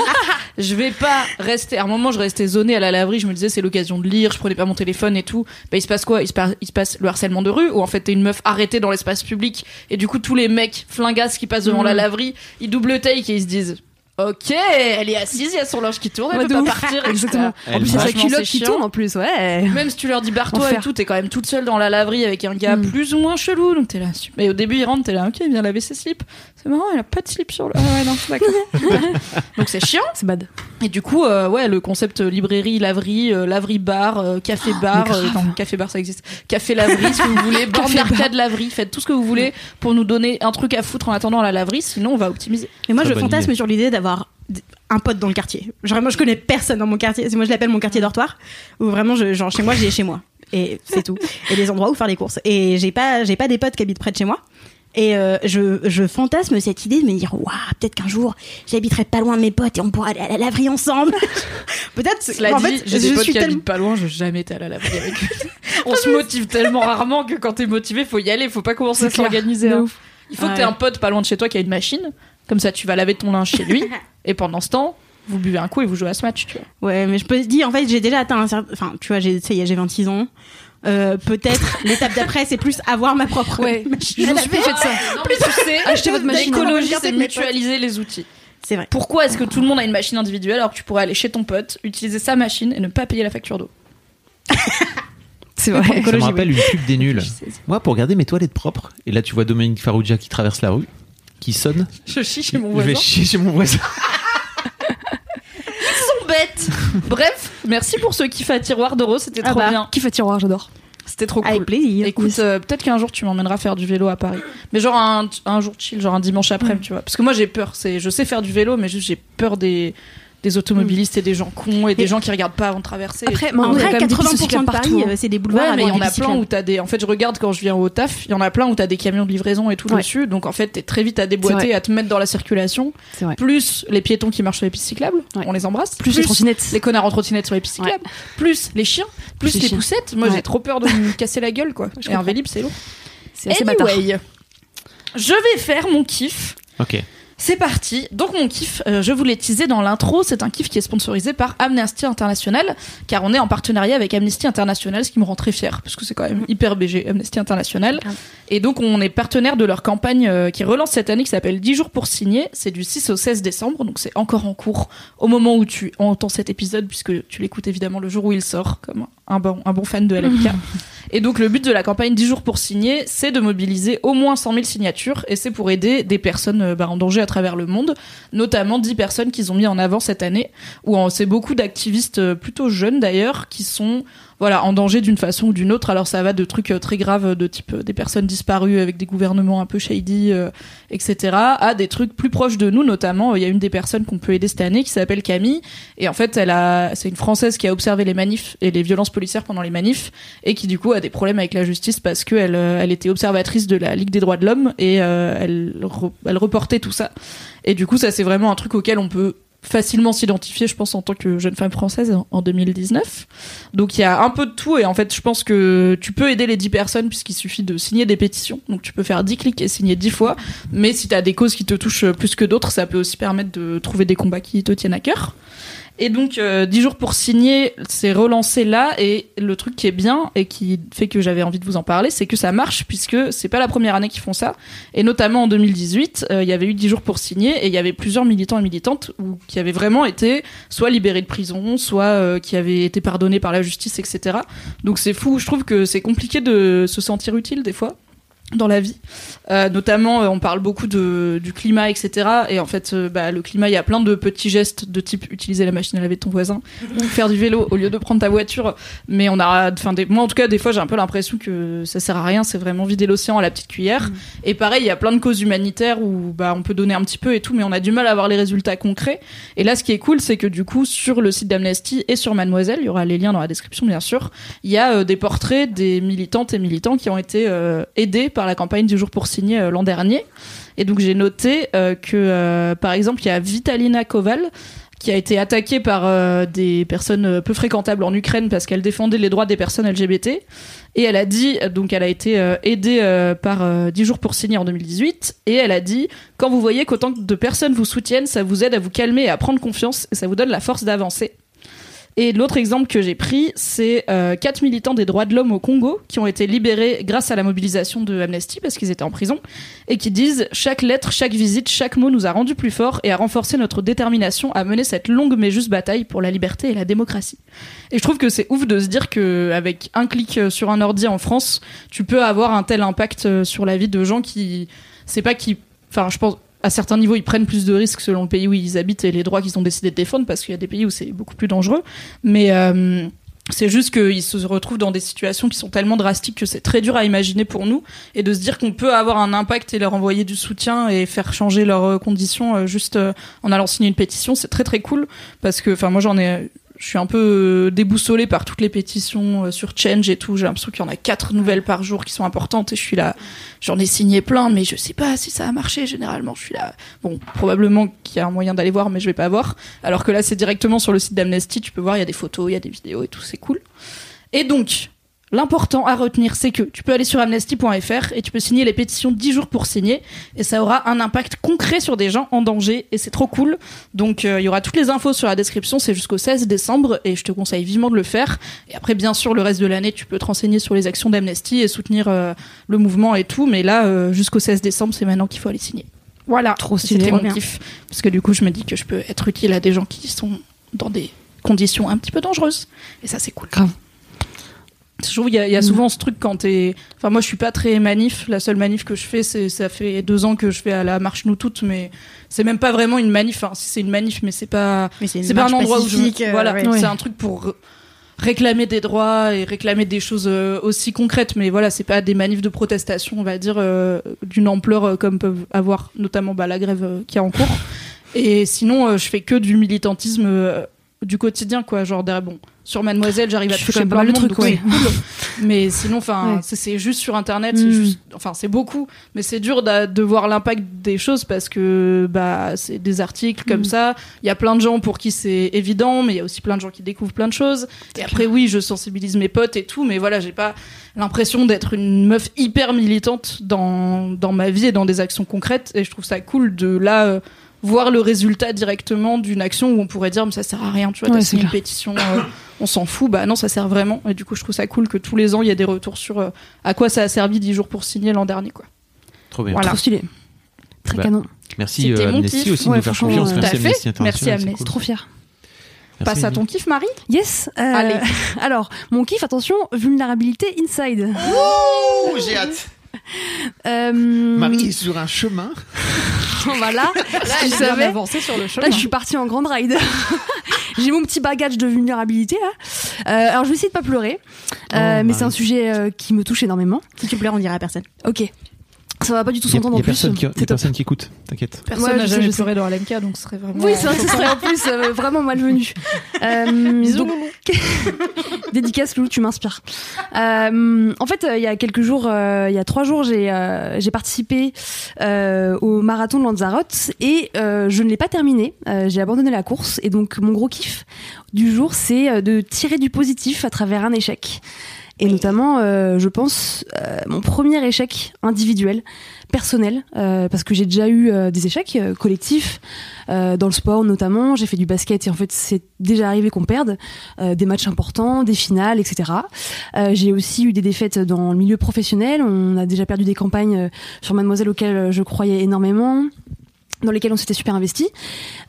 je vais pas rester. À un moment, je restais zonée à la laverie. Je me disais, c'est l'occasion de lire. Je prenais pas mon téléphone et tout. Bah, il se passe quoi? Il se, passe, il se passe le harcèlement de rue, où en fait, t'es une meuf arrêtée dans l'espace public. Et du coup, tous les mecs flingasses qui passent devant Mm. la laverie, ils double take et ils se disent. Ok, elle est assise, il y a son linge qui tourne, elle Ouais, peut pas ouf. partir. Exactement. Elle En plus, c'est sa Franchement, culotte c'est qui chiant. tourne en plus, ouais. Même si tu leur dis barre-toi et tout, t'es quand même toute seule dans la laverie avec un gars Mm. plus ou moins chelou. Donc t'es là. Mais au début, il rentre, t'es là, ok, il vient laver ses slips. C'est marrant, elle a pas de slip sur le. Ah ouais, non, d'accord. donc c'est chiant. C'est bad. Et du coup, euh, ouais, le concept euh, librairie, laverie, euh, laverie bar, euh, café bar, euh, grave. non, café bar ça existe, café laverie si vous voulez, borne bar. d'arcade laverie, faites tout ce que vous voulez pour nous donner un truc à foutre en attendant la laverie, sinon on va optimiser. Mais moi, je fantasme sur l'idée d'avoir d- un pote dans le quartier. Genre, moi, je connais personne dans mon quartier. Moi, je l'appelle mon quartier dortoir. Où vraiment, je, genre, chez moi, j'ai chez moi. Et c'est tout. Et des endroits où faire les courses. Et j'ai pas, j'ai pas des potes qui habitent près de chez moi. Et euh, je, je fantasme cette idée de me dire, waouh, peut-être qu'un jour, j'habiterai pas loin de mes potes et on pourra aller à la laverie ensemble. peut-être. Cela en dit, fait, j'ai des je potes qui tellement. habitent pas loin, je vais jamais été à la laverie avec eux. On se motive tellement rarement que quand t'es motivé, faut y aller, faut pas commencer à s'organiser. Hein. Il faut que Ouais. t'aies un pote pas loin de chez toi qui a une machine. Comme ça, tu vas laver ton linge chez lui. et pendant ce temps, vous buvez un coup et vous jouez à ce match, tu vois. Ouais, mais je peux te dire, en fait, j'ai déjà atteint un certain. Enfin, tu vois, j'ai, ça y est, j'ai 26 ans. Euh, peut-être l'étape d'après, c'est plus avoir ma propre Ouais. machine. Je suis fait ça. Non, mais tu sais, Achetez votre machine. L'écologie, c'est mutualiser les outils. C'est vrai. Pourquoi est-ce que tout le monde a une machine individuelle alors que tu pourrais aller chez ton pote, utiliser sa machine et ne pas payer la facture d'eau? C'est vrai. Ça me rappelle une pub des nuls. Moi, pour garder mes toilettes propres, et là, tu vois Dominique Farrugia qui traverse la rue, qui sonne. Je chie chez mon Je voisin. vais chier chez mon voisin. sont bêtes. Bref, merci pour ce kiff à tiroir d'euros, c'était Ah trop bah. bien. Qui fait tiroir, j'adore. C'était trop Avec cool. plaisir. Écoute, euh, peut-être qu'un jour tu m'emmèneras faire du vélo à Paris. Mais genre un, un jour chill, genre un dimanche après, tu vois. Parce que moi j'ai peur. C'est, je sais faire du vélo, mais juste j'ai peur des, des automobilistes et des gens cons et des Et- gens qui regardent pas avant de traverser. Après, En vrai, quand même des pistes 80% de cyclables Paris, hein. euh, c'est des boulevards. Ouais, mais il y en a plein où t'as des. En fait, je regarde quand je viens au taf, il y en a plein où t'as des camions de livraison et tout Ouais. dessus. Donc en fait, t'es très vite à déboîter, à te mettre dans la circulation. Plus les piétons qui marchent sur les pistes cyclables, Ouais. on les embrasse. Plus les trottinettes. les connards en trottinette sur les pistes cyclables. Plus les chiens, plus, Plus les poussettes. Moi, Ouais. j'ai trop peur de me casser la gueule, quoi. Et un vélib, c'est lourd. C'est assez je vais faire mon kiff. Ok. C'est parti. Donc mon kiff, euh, je vous l'ai teasé dans l'intro, c'est un kiff qui est sponsorisé par Amnesty International, car on est en partenariat avec Amnesty International, ce qui me rend très fier, parce que c'est quand même hyper BG, Amnesty International. Grave. Et donc on est partenaire de leur campagne euh, qui relance cette année, qui s'appelle 10 jours pour signer. C'est du 6 au 16 décembre, donc c'est encore en cours au moment où tu entends cet épisode, puisque tu l'écoutes évidemment le jour où il sort, comme un bon, un bon fan de LMK. Et donc le but de la campagne 10 jours pour signer, c'est de mobiliser au moins 100 000 signatures. Et c'est pour aider des personnes euh, bah, en danger à travers le monde, notamment 10 personnes qu'ils ont mis en avant cette année, où c'est beaucoup d'activistes euh, plutôt jeunes d'ailleurs qui sont voilà en danger d'une façon ou d'une autre. Alors ça va de trucs euh, très graves euh, de type euh, des personnes disparues avec des gouvernements un peu shady, etc., à des trucs plus proches de nous, notamment il y a une des personnes qu'on peut aider cette année qui s'appelle Camille et en fait elle a c'est une française qui a observé les manifs et les violences policières pendant les manifs et qui du coup a des problèmes avec la justice parce que elle, était observatrice de la Ligue des droits de l'homme et elle, elle reportait tout ça. Et du coup, ça c'est vraiment un truc auquel on peut facilement s'identifier, je pense, en tant que jeune femme française en- en 2019. Donc il y a un peu de tout et en fait, je pense que tu peux aider les 10 personnes puisqu'il suffit de signer des pétitions. Donc tu peux faire 10 clics et signer 10 fois. Mais si tu as des causes qui te touchent plus que d'autres, ça peut aussi permettre de trouver des combats qui te tiennent à cœur. Et donc, euh, 10 jours pour signer, c'est relancé là. Et le truc qui est bien et qui fait que j'avais envie de vous en parler, c'est que ça marche puisque c'est pas la première année qu'ils font ça. Et notamment en 2018, euh, il y avait eu 10 jours pour signer et il y avait plusieurs militants et militantes qui avaient vraiment été soit libérés de prison, soit euh, qui avaient été pardonnés par la justice, etc. Donc c'est fou. Je trouve que c'est compliqué de se sentir utile des fois dans la vie. Euh, notamment, euh, on parle beaucoup de, du climat, etc. Et en fait, euh, bah, le climat, il y a plein de petits gestes de type utiliser la machine à laver de ton voisin ou faire du vélo au lieu de prendre ta voiture. Mais on a, enfin, moi en tout cas, des fois, j'ai un peu l'impression que ça sert à rien. C'est vraiment vider l'océan à la petite cuillère. Et pareil, il y a plein de causes humanitaires où bah, on peut donner un petit peu et tout, mais on a du mal à avoir les résultats concrets. Et là, ce qui est cool, c'est que du coup, sur le site d'Amnesty et sur Mademoiselle, il y aura les liens dans la description, bien sûr, il y a euh, des portraits des militantes et militants qui ont été aidés par la campagne du jour pour signer euh, l'an dernier. Et donc j'ai noté euh, que, euh, par exemple, il y a Vitalina Koval qui a été attaquée par des personnes peu fréquentables en Ukraine parce qu'elle défendait les droits des personnes LGBT. Et elle a dit, donc elle a été aidée par euh, 10 jours pour signer en 2018, et elle a dit, quand vous voyez qu'autant de personnes vous soutiennent, ça vous aide à vous calmer et à prendre confiance, et ça vous donne la force d'avancer. Et l'autre exemple que j'ai pris, c'est euh, quatre militants des droits de l'homme au Congo qui ont été libérés grâce à la mobilisation de Amnesty parce qu'ils étaient en prison et qui disent chaque lettre, chaque visite, chaque mot nous a rendus plus forts et a renforcé notre détermination à mener cette longue mais juste bataille pour la liberté et la démocratie. Et je trouve que c'est ouf de se dire que avec un clic euh, sur un ordi en France, tu peux avoir un tel impact euh, sur la vie de gens qui, c'est pas qui, enfin je pense à certains niveaux, ils prennent plus de risques selon le pays où ils habitent et les droits qu'ils ont décidé de défendre, parce qu'il y a des pays où c'est beaucoup plus dangereux. Mais euh, c'est juste qu'ils se retrouvent dans des situations qui sont tellement drastiques que c'est très dur à imaginer pour nous. Et de se dire qu'on peut avoir un impact et leur envoyer du soutien et faire changer leurs conditions euh, juste euh, en allant signer une pétition, c'est très très cool. Parce que, enfin, moi j'en ai je suis un peu euh, déboussolée par toutes les pétitions euh, sur Change et tout. J'ai l'impression qu'il y en a quatre nouvelles par jour qui sont importantes et je suis là. J'en ai signé plein, mais je sais pas si ça a marché. Généralement, je suis là. Bon, probablement qu'il y a un moyen d'aller voir, mais je vais pas voir. Alors que là, c'est directement sur le site d'Amnesty. Tu peux voir, il y a des photos, il y a des vidéos et tout. C'est cool. Et donc, L'important à retenir, c'est que tu peux aller sur amnesty.fr et tu peux signer les pétitions 10 jours pour signer et ça aura un impact concret sur des gens en danger et c'est trop cool. Donc euh, il y aura toutes les infos sur la description, c'est jusqu'au 16 décembre et je te conseille vivement de le faire. Et après bien sûr le reste de l'année, tu peux te renseigner sur les actions d'Amnesty et soutenir euh, le mouvement et tout, mais là euh, jusqu'au 16 décembre, c'est maintenant qu'il faut aller signer. Voilà, Trop c'était mon kiff parce que du coup, je me dis que je peux être utile à des gens qui sont dans des conditions un petit peu dangereuses et ça c'est cool. Grave. Je trouve qu'il y, a- il y a souvent ce truc quand t'es. Enfin, moi, je suis pas très manif. La seule manif que je fais, c'est ça fait deux ans que je fais à la marche nous toutes, mais c'est même pas vraiment une manif. Enfin, si c'est une manif, mais c'est pas. C'est pas un endroit où je. euh, voilà. Ouais. c'est un truc pour réclamer des droits et réclamer des choses euh, aussi concrètes. Mais voilà, c'est pas des manifs de protestation, on va dire, euh, d'une ampleur comme peuvent avoir notamment bah, la grève qui est en cours. Et sinon, euh, je fais que du militantisme euh, du quotidien, quoi. Genre, bon, sur Mademoiselle, j'arrive à toucher pas mal de trucs, cool. Mais sinon, enfin, Ouais. c'est- juste sur Internet, c'est Mm. juste, enfin, c'est beaucoup, mais c'est dur de voir l'impact des choses parce que bah, c'est des articles comme Mm. ça. Il y a plein de gens pour qui c'est évident, mais il y a aussi plein de gens qui découvrent plein de choses. Et après, oui, je sensibilise mes potes et tout, mais voilà, j'ai pas l'impression d'être une meuf hyper militante dans, dans ma vie et dans des actions concrètes. Et je trouve ça cool de là. euh, voir le résultat directement d'une action où on pourrait dire mais ça sert à rien tu vois Ouais, t'as c'est une clair. pétition euh, on s'en fout bah non ça sert vraiment et du coup je trouve ça cool que tous les ans il y a des retours sur euh, à quoi ça a servi 10 jours pour signer l'an dernier quoi Trop bien. Voilà. Trop stylé. Très Bah, Canon. Merci euh, Amnesty kiff. aussi de Ouais, nous faire confiance. euh, Merci tout à fait. Amnesty. Merci, c'est Amnesty. cool. Trop fier. Merci, passe à ton kiff Marie Yes. euh, Allez. Alors, mon kiff, attention, vulnérabilité inside. Oh, j'ai hâte. Euh, Marie est sur un chemin. Voilà. tu savais. avancé sur le chemin Là, je suis partie en grande ride. J'ai mon petit bagage de vulnérabilité là. Euh, alors, je vais essayer de pas pleurer, Euh, Oh, mais c'est un sujet euh, qui me touche énormément. Si tu pleures, on dirait à personne. Ok. Ça va pas du tout s'entendre en plus. personne, qui, il y a C'est personne qui écoute. T'inquiète. personne Ouais, n'a jamais sais. pleuré dans LMK donc ce serait vraiment Oui, c'est vrai que ce serait en plus euh, vraiment malvenu. Euh, Dédicace Lou, tu m'inspires. Euh, en fait, euh, il y a quelques jours, euh, il y a trois jours, j'ai euh, j'ai participé euh, au marathon de Lanzarote et euh, je ne l'ai pas terminé. Euh, j'ai abandonné la course et donc mon gros kiff du jour, c'est euh, de tirer du positif à travers un échec. Et notamment, euh, je pense, euh, mon premier échec individuel, personnel, euh, parce que j'ai déjà eu des échecs collectifs, dans le sport notamment. J'ai fait du basket et en fait, c'est déjà arrivé qu'on perde des matchs importants, des finales, etc. J'ai aussi eu des défaites dans le milieu professionnel. On a déjà perdu des campagnes sur Mademoiselle auxquelles je croyais énormément, dans lesquelles on s'était super investi.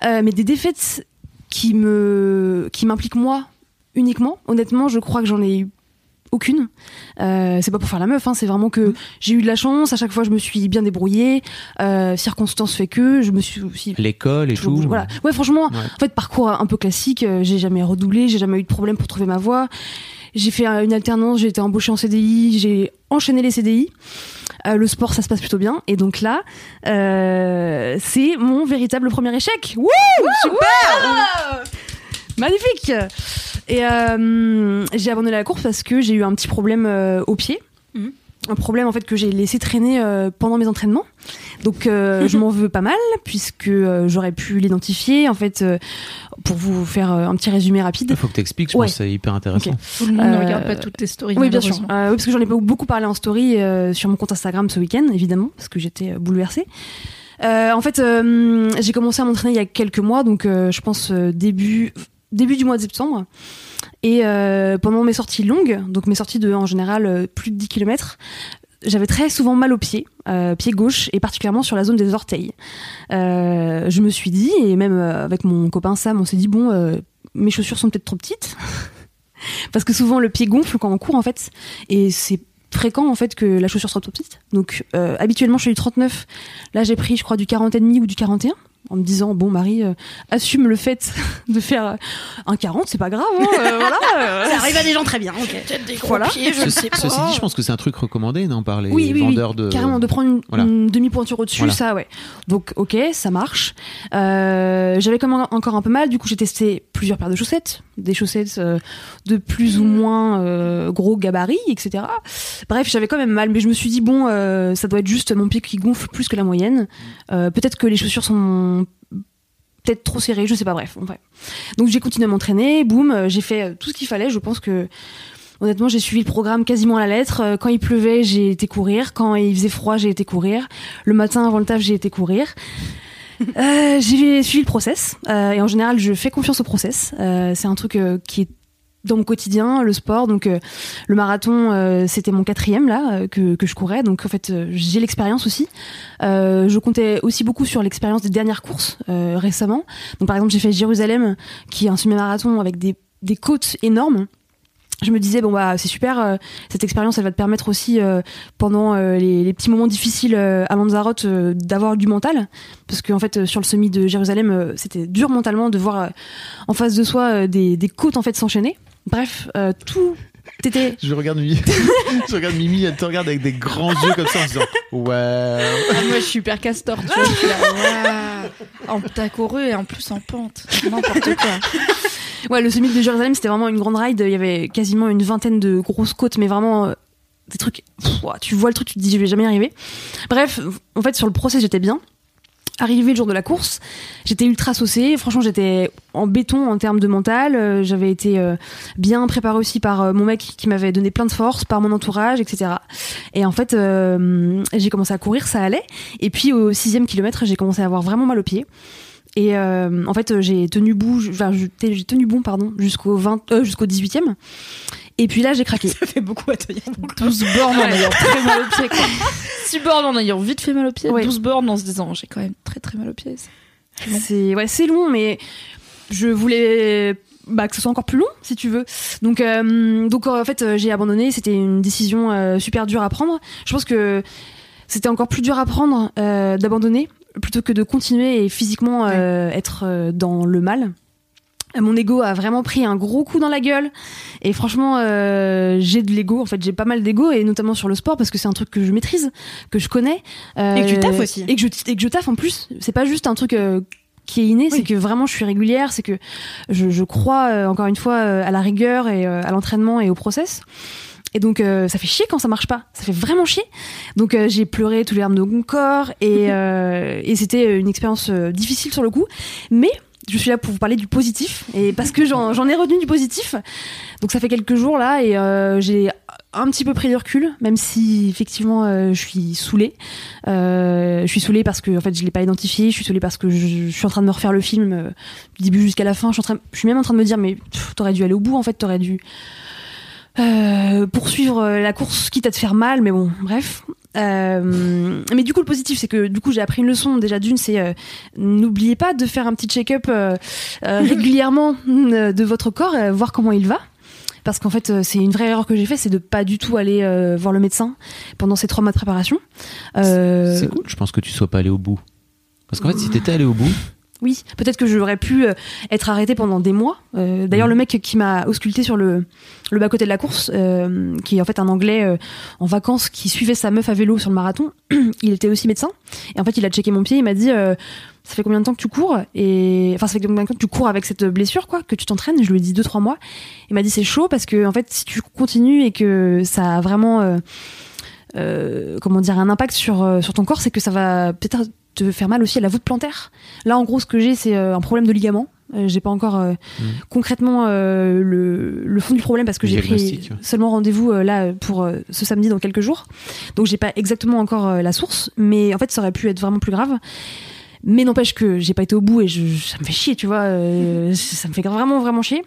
Mais des défaites qui me qui m'impliquent moi uniquement. Honnêtement, je crois que j'en ai eu aucune. Euh, c'est pas pour faire la meuf, hein, c'est vraiment que j'ai eu de la chance. À chaque fois, je me suis bien débrouillée. Euh, circonstance fait que je me suis aussi L'école et tout. Voilà. Ouais, franchement, Ouais. en fait, parcours un peu classique. euh, J'ai jamais redoublé, j'ai jamais eu de problème pour trouver ma voie. J'ai fait euh, une alternance, j'ai été embauchée en CDI, j'ai enchaîné les CDI. Euh, le sport, ça se passe plutôt bien. Et donc là, euh, c'est mon véritable premier échec. Wouh Super Magnifique Et euh, j'ai abandonné la course parce que j'ai eu un petit problème euh, au pied. Mhm. Un problème en fait que j'ai laissé traîner euh, pendant mes entraînements. Donc euh, je m'en veux pas mal puisque euh, j'aurais pu l'identifier. En fait, euh, pour vous faire euh, un petit résumé rapide. Il faut que tu expliques, je Ouais. pense que c'est hyper intéressant. tout le monde ne regarde pas toutes tes stories Oui, bien sûr. Euh, oui, parce que j'en ai beaucoup parlé en story euh, sur mon compte Instagram ce week-end, évidemment, parce que j'étais euh, bouleversée. Euh, en fait, euh, j'ai commencé à m'entraîner il y a quelques mois, donc euh, je pense euh, début début du mois de septembre. Et euh, pendant mes sorties longues, donc mes sorties de en général euh, plus de 10 km, j'avais très souvent mal au pied, euh, pied gauche, et particulièrement sur la zone des orteils. Je me suis dit, et même avec mon copain Sam, on s'est dit, bon, mes chaussures sont peut-être trop petites. Parce que souvent le pied gonfle quand on court en fait, et c'est fréquent en fait que la chaussure soit trop petite. Donc habituellement je suis du 39, là j'ai pris je crois du 40 et demi ou du 41 en me disant bon Marie euh, assume le fait de faire euh, un 40 c'est pas grave hein, euh, voilà euh, Ça arrive à des gens très bien, ok. voilà Ce- ceci dit, je pense que c'est un truc recommandé non, par les oui, oui, oui, vendeurs de. carrément de prendre une, Voilà. une demi-pointure au-dessus, Voilà. ça ouais. Donc ok, ça marche. Euh, J'avais quand même encore un peu mal, du coup j'ai testé plusieurs paires de chaussettes, des chaussettes euh, de plus ou moins euh, gros gabarit, etc. Bref, j'avais quand même mal, mais je me suis dit bon, euh, ça doit être juste mon pied qui gonfle plus que la moyenne. Euh, peut-être que les chaussures sont peut-être trop serrées, je sais pas. Bref. Donc j'ai continué à m'entraîner, boum, euh, j'ai fait euh, tout ce qu'il fallait. Je pense que honnêtement, j'ai suivi le programme quasiment à la lettre. Euh, Quand il pleuvait, j'ai été courir. Quand il faisait froid, j'ai été courir. Le matin avant le taf, j'ai été courir. J'ai suivi le process et en général je fais confiance au process. C'est un truc qui est dans mon quotidien, le sport. Donc euh, le marathon, euh, c'était mon quatrième là euh, que, je courais. Donc en fait j'ai l'expérience aussi. Je comptais aussi beaucoup sur l'expérience des dernières courses récemment. Donc par exemple j'ai fait Jérusalem, qui est un semi-marathon avec des, des côtes énormes je me disais bon bah c'est super cette expérience elle va te permettre aussi pendant les, petits moments difficiles à Lanzarote d'avoir du mental parce qu'en fait euh, sur le semi de Jérusalem c'était dur mentalement de voir en face de soi des, des côtes en fait s'enchaîner bref euh, tout était Je regarde Mimi, je regarde Mimi, elle te regarde avec des grands yeux comme ça en se disant ouais. Ah, moi, je suis hyper castor, tu vois. je suis là, waouh. En t'as couru et en plus en pente. N'importe quoi. ouais le semi de Jérusalem c'était vraiment une grande ride il y avait quasiment une vingtaine de grosses côtes mais vraiment euh, des trucs pff, tu vois le truc tu te dis je vais jamais y arriver bref en fait sur le process j'étais bien Arrivé le jour de la course, j'étais ultra saucée. Franchement, j'étais en béton en termes de mental. Euh, J'avais été euh, bien préparée aussi par euh, mon mec qui m'avait donné plein de force, par mon entourage, etc. Et en fait, j'ai commencé à courir, ça allait. Et puis au sixième kilomètre, j'ai commencé à avoir vraiment mal aux pieds. Et en fait, j'ai tenu tenu bon, pardon, jusqu'au 20, jusqu'au 18e. Et puis là, j'ai craqué. Ça fait beaucoup à tenir. 12 bornes en ayant très mal aux pieds, quoi. 6 bornes en ayant vite fait mal aux pieds. Ouais. 12 bornes en se disant, j'ai quand même très très mal aux pieds. C'est ouais, c'est long, mais je voulais bah, que ce soit encore plus long, si tu veux. Donc, euh, donc en fait, euh, j'ai abandonné. C'était une décision euh, super dure à prendre. Je pense que c'était encore plus dur à prendre euh, d'abandonner plutôt que de continuer et physiquement euh, être euh, dans le mal. Mon ego a vraiment pris un gros coup dans la gueule et franchement euh, j'ai de l'ego en fait j'ai pas mal d'ego et notamment sur le sport parce que c'est un truc que je maîtrise que je connais euh, Et que tu taffes aussi. et que je et que je taffe en plus c'est pas juste un truc euh, qui est inné, Oui. c'est que vraiment je suis régulière, c'est que je, je crois euh, encore une fois euh, à la rigueur et euh, à l'entraînement et au process. Et donc euh, ça fait chier quand ça marche pas, ça fait vraiment chier. Donc euh, j'ai pleuré tous les larmes de mon corps et, euh, et c'était une expérience euh, difficile sur le coup, mais je suis là pour vous parler du positif et parce que j'en ai retenu du positif. Donc ça fait quelques jours là et euh, j'ai un petit peu pris du recul, même si effectivement euh, je suis saoulée. Euh, je suis saoulée parce que en fait je l'ai pas identifié. Je suis saoulée parce que je, suis en train de me refaire le film du début jusqu'à la fin. Je suis, je suis même en train de me dire mais t'aurais dû aller au bout en fait. T'aurais dû poursuivre la course quitte à te faire mal. Mais bon, bref. Euh, mais du coup le positif c'est que du coup j'ai appris une leçon. Déjà d'une c'est euh, n'oubliez pas de faire un petit check-up euh, euh, régulièrement de votre corps euh, voir comment il va. Parce qu'en fait c'est une vraie erreur que j'ai fait c'est de pas du tout aller euh, voir le médecin pendant ces trois mois de préparation. Euh, C'est cool, je pense que tu sois pas allé au bout. Parce qu'en fait, si t'étais allé au bout, oui peut-être que j'aurais pu euh, être arrêté pendant des mois. Euh, d'ailleurs Mhm. le mec qui m'a ausculté sur le le bas côté de la course euh, qui est en fait un anglais euh, en vacances qui suivait sa meuf à vélo sur le marathon il était aussi médecin. Et en fait il a checké mon pied il m'a dit euh, ça fait combien de temps que tu cours? Et enfin ça fait combien de temps que tu cours avec cette blessure quoi que tu t'entraînes? Je lui ai dit deux trois mois. Il m'a dit c'est chaud parce que en fait si tu continues et que ça a vraiment euh, euh, comment dire un impact sur sur ton corps c'est que ça va peut-être te faire mal aussi à la voûte plantaire. Là en gros ce que j'ai c'est euh, un problème de ligament. Euh, j'ai pas encore euh, concrètement euh, le, le fond du problème parce que j'ai pris seulement rendez-vous là pour ce samedi dans quelques jours. Donc j'ai pas exactement encore la source mais en fait ça aurait pu être vraiment plus grave. Mais n'empêche que j'ai pas été au bout et je, ça me fait chier tu vois ça me fait vraiment vraiment chier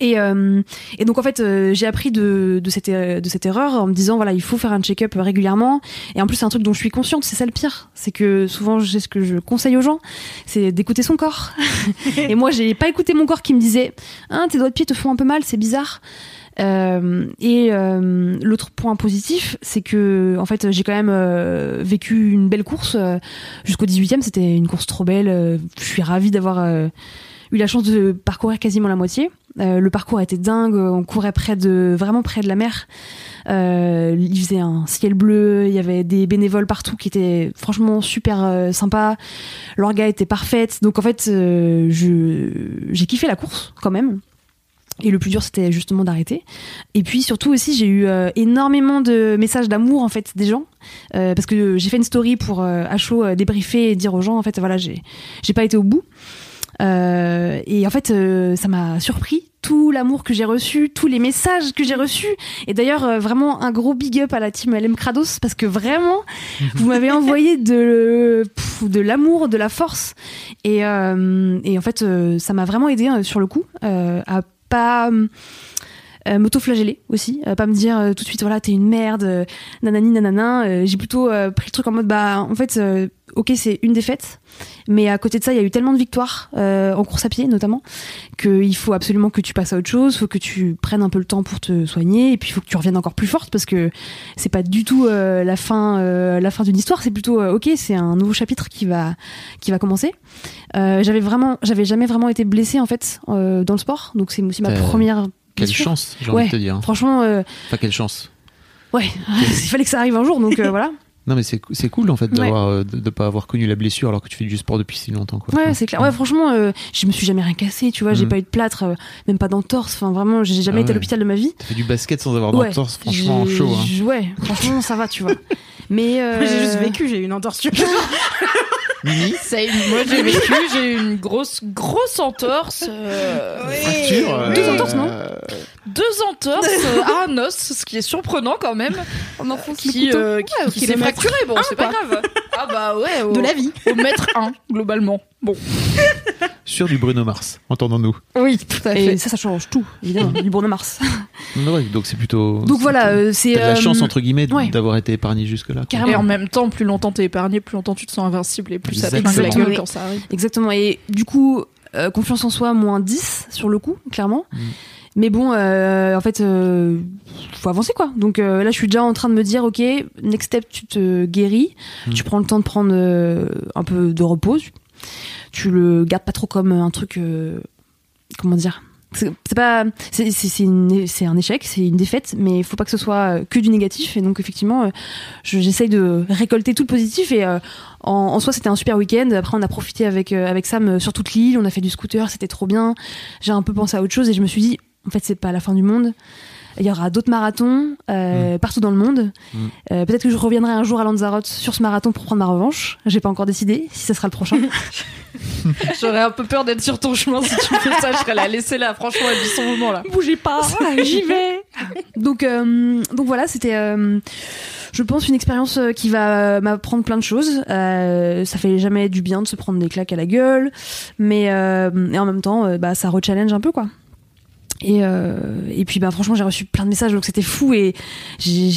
et, euh, et donc en fait euh, j'ai appris de, de, cette, er- de cette erreur en me disant voilà il faut faire un check-up régulièrement et en plus c'est un truc dont je suis consciente c'est ça le pire c'est que souvent c'est ce que je conseille aux gens c'est d'écouter son corps et moi j'ai pas écouté mon corps qui me disait hein, tes doigts de pied te font un peu mal c'est bizarre euh, et euh, l'autre point positif, c'est que en fait j'ai quand même euh, vécu une belle course euh, jusqu'au 18e. C'était une course trop belle. euh, je suis ravie d'avoir euh, eu la chance de parcourir quasiment la moitié. Euh, le parcours était dingue, on courait près de vraiment près de la mer. Euh, il faisait un ciel bleu, il y avait des bénévoles partout qui étaient franchement super euh, sympas. L'orga était parfaite, donc en fait, j'ai kiffé la course quand même. Et le plus dur, c'était justement d'arrêter. Et puis surtout aussi, j'ai eu énormément de messages d'amour en fait des gens, parce que j'ai fait une story pour euh, à chaud débriefer et dire aux gens en fait voilà j'ai pas été au bout. Euh, et en fait, euh, ça m'a surpris tout l'amour que j'ai reçu, tous les messages que j'ai reçus. Et d'ailleurs, euh, vraiment un gros big up à la team LM Krados parce que vraiment, vous m'avez envoyé de pff, de l'amour, de la force. Et, euh, et en fait, euh, ça m'a vraiment aidé sur le coup à pas m'auto-flageller aussi, pas me dire tout de suite voilà t'es une merde, nanani nanana. J'ai plutôt pris le truc en mode bah en fait euh, ok c'est une défaite, mais à côté de ça il y a eu tellement de victoires euh, en course à pied notamment qu'il faut absolument que tu passes à autre chose, faut que tu prennes un peu le temps pour te soigner et puis il faut que tu reviennes encore plus forte parce que c'est pas du tout euh, la fin euh, la fin d'une histoire, c'est plutôt ok c'est un nouveau chapitre qui va qui va commencer. J'avais vraiment j'avais jamais vraiment été blessée en fait dans le sport donc c'est aussi ma première Quelle blessure. chance, j'ai Ouais. envie de te dire. Franchement, Enfin, quelle chance. ouais, il fallait que ça arrive un jour, donc euh, voilà. Non, mais c'est c'est cool en fait d'avoir euh, de, de pas avoir connu la blessure alors que tu fais du sport depuis si longtemps. Quoi. Ouais, c'est clair. Ouais, franchement, euh, je me suis jamais rien cassé, tu vois, j'ai Mhm. pas eu de plâtre, euh, même pas d'entorse. Enfin, vraiment, j'ai jamais Ah été à l'hôpital de ma vie. T'as fait du basket sans avoir Ouais. d'entorse, franchement chaud. Hein. Ouais, franchement, ça va, tu vois. Mais euh, j'ai juste vécu, j'ai eu une entorse. Mimi. Moi, j'ai vécu, j'ai eu une grosse, grosse entorse. euh, fracture. euh, Deux entorses, non euh, deux entorses euh, à un os, ce qui est surprenant quand même. on enfonce Qui, euh, qui, Ouais, au qui s'est fracturé. Bon, c'est pas grave. Ah bah ouais, au, De la vie. au mètre 1, globalement. Bon. Sur du Bruno Mars, entendons-nous. Oui, tout à Et ça, ça change tout, évidemment, du Bruno Mars. Ouais, donc c'est plutôt. Donc voilà, c'est. La chance entre guillemets ouais. d'avoir été épargné jusque-là. Carrément. Et en même temps, plus longtemps t'es épargné, plus longtemps tu te sens invincible et plus ça pince la gueule quand ça arrive. Exactement. Et du coup, euh, confiance en soi, moins 10 sur le coup, clairement. Mm. Mais bon, euh, en fait, euh, faut avancer quoi. Donc euh, là, je suis déjà en train de me dire, ok, next step, tu te guéris, Mm. tu prends le temps de prendre euh, un peu de repos, tu le gardes pas trop comme un truc, euh, comment dire. C'est pas, c'est c'est- un échec, c'est une défaite, mais il faut pas que ce soit euh, que du négatif. Et donc effectivement, euh, je- j'essaye de récolter tout le positif et euh, en, soi, c'était un super week-end. Après, on a profité avec, avec Sam sur toute l'île. On a fait du scooter, c'était trop bien. J'ai un peu pensé à autre chose et je me suis dit, en fait, c'est pas la fin du monde. Il y aura d'autres marathons euh, partout dans le monde. Mm. Euh, Peut-être que je reviendrai un jour à Lanzarote sur ce marathon pour prendre ma revanche. J'ai pas encore décidé si ça sera le prochain. J'aurais un peu peur d'être sur ton chemin si tu fais ça. Je serais la laisser là. Franchement, elle vit son moment là. Bougez pas, j'y vais. donc, euh, donc voilà, c'était, euh, je pense, une expérience euh, qui va m'apprendre plein de choses. Euh, ça fait jamais du bien de se prendre des claques à la gueule, mais euh, et en même temps, euh, bah, ça rechallenge un peu quoi. Et, euh, et puis bah franchement j'ai reçu plein de messages donc c'était fou. Et j'ai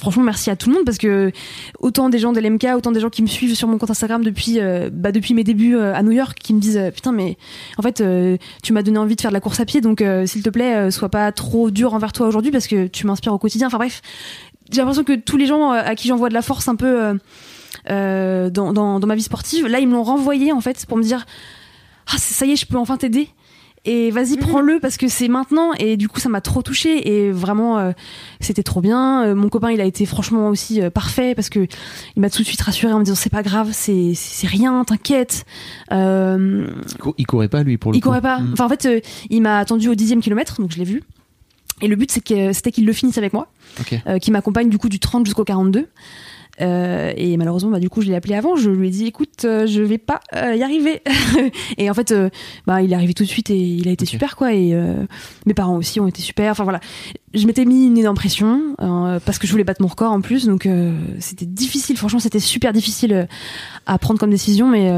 franchement merci à tout le monde parce que autant des gens de l'MK autant des gens qui me suivent sur mon compte Instagram depuis euh, bah, depuis mes débuts euh, à New York qui me disent putain mais en fait tu m'as donné envie de faire de la course à pied donc s'il te plaît sois pas trop dur envers toi aujourd'hui parce que tu m'inspires au quotidien. Enfin bref j'ai l'impression que tous les gens à qui j'envoie de la force un peu dans, dans, ma vie sportive là ils me l'ont renvoyé en fait pour me dire ah ça y est je peux enfin t'aider et vas-y prends-le parce que c'est maintenant et du coup ça m'a trop touché et vraiment euh, c'était trop bien Euh, mon copain il a été franchement aussi euh, parfait parce que il m'a tout de suite rassuré en me disant c'est pas grave c'est c'est rien t'inquiète euh, Il cou- Il courait pas lui pour le il coup. courait pas. Mm. Enfin, en fait, euh, il m'a attendu au dixième kilomètre, donc je l'ai vu. Et le but, c'est que c'était qu'il le finisse avec moi, Ok. euh, qu'il m'accompagne du coup du 30 jusqu'au 42. Euh, et malheureusement, bah, du coup, je l'ai appelé avant. Je lui ai dit, écoute, euh, je vais pas euh, y arriver. et en fait, bah, il est arrivé tout de suite et il a été super, quoi. Et mes parents aussi ont été super. Enfin voilà, je m'étais mis une énorme pression parce que je voulais battre mon record en plus. Donc c'était difficile. Franchement, c'était super difficile à prendre comme décision, mais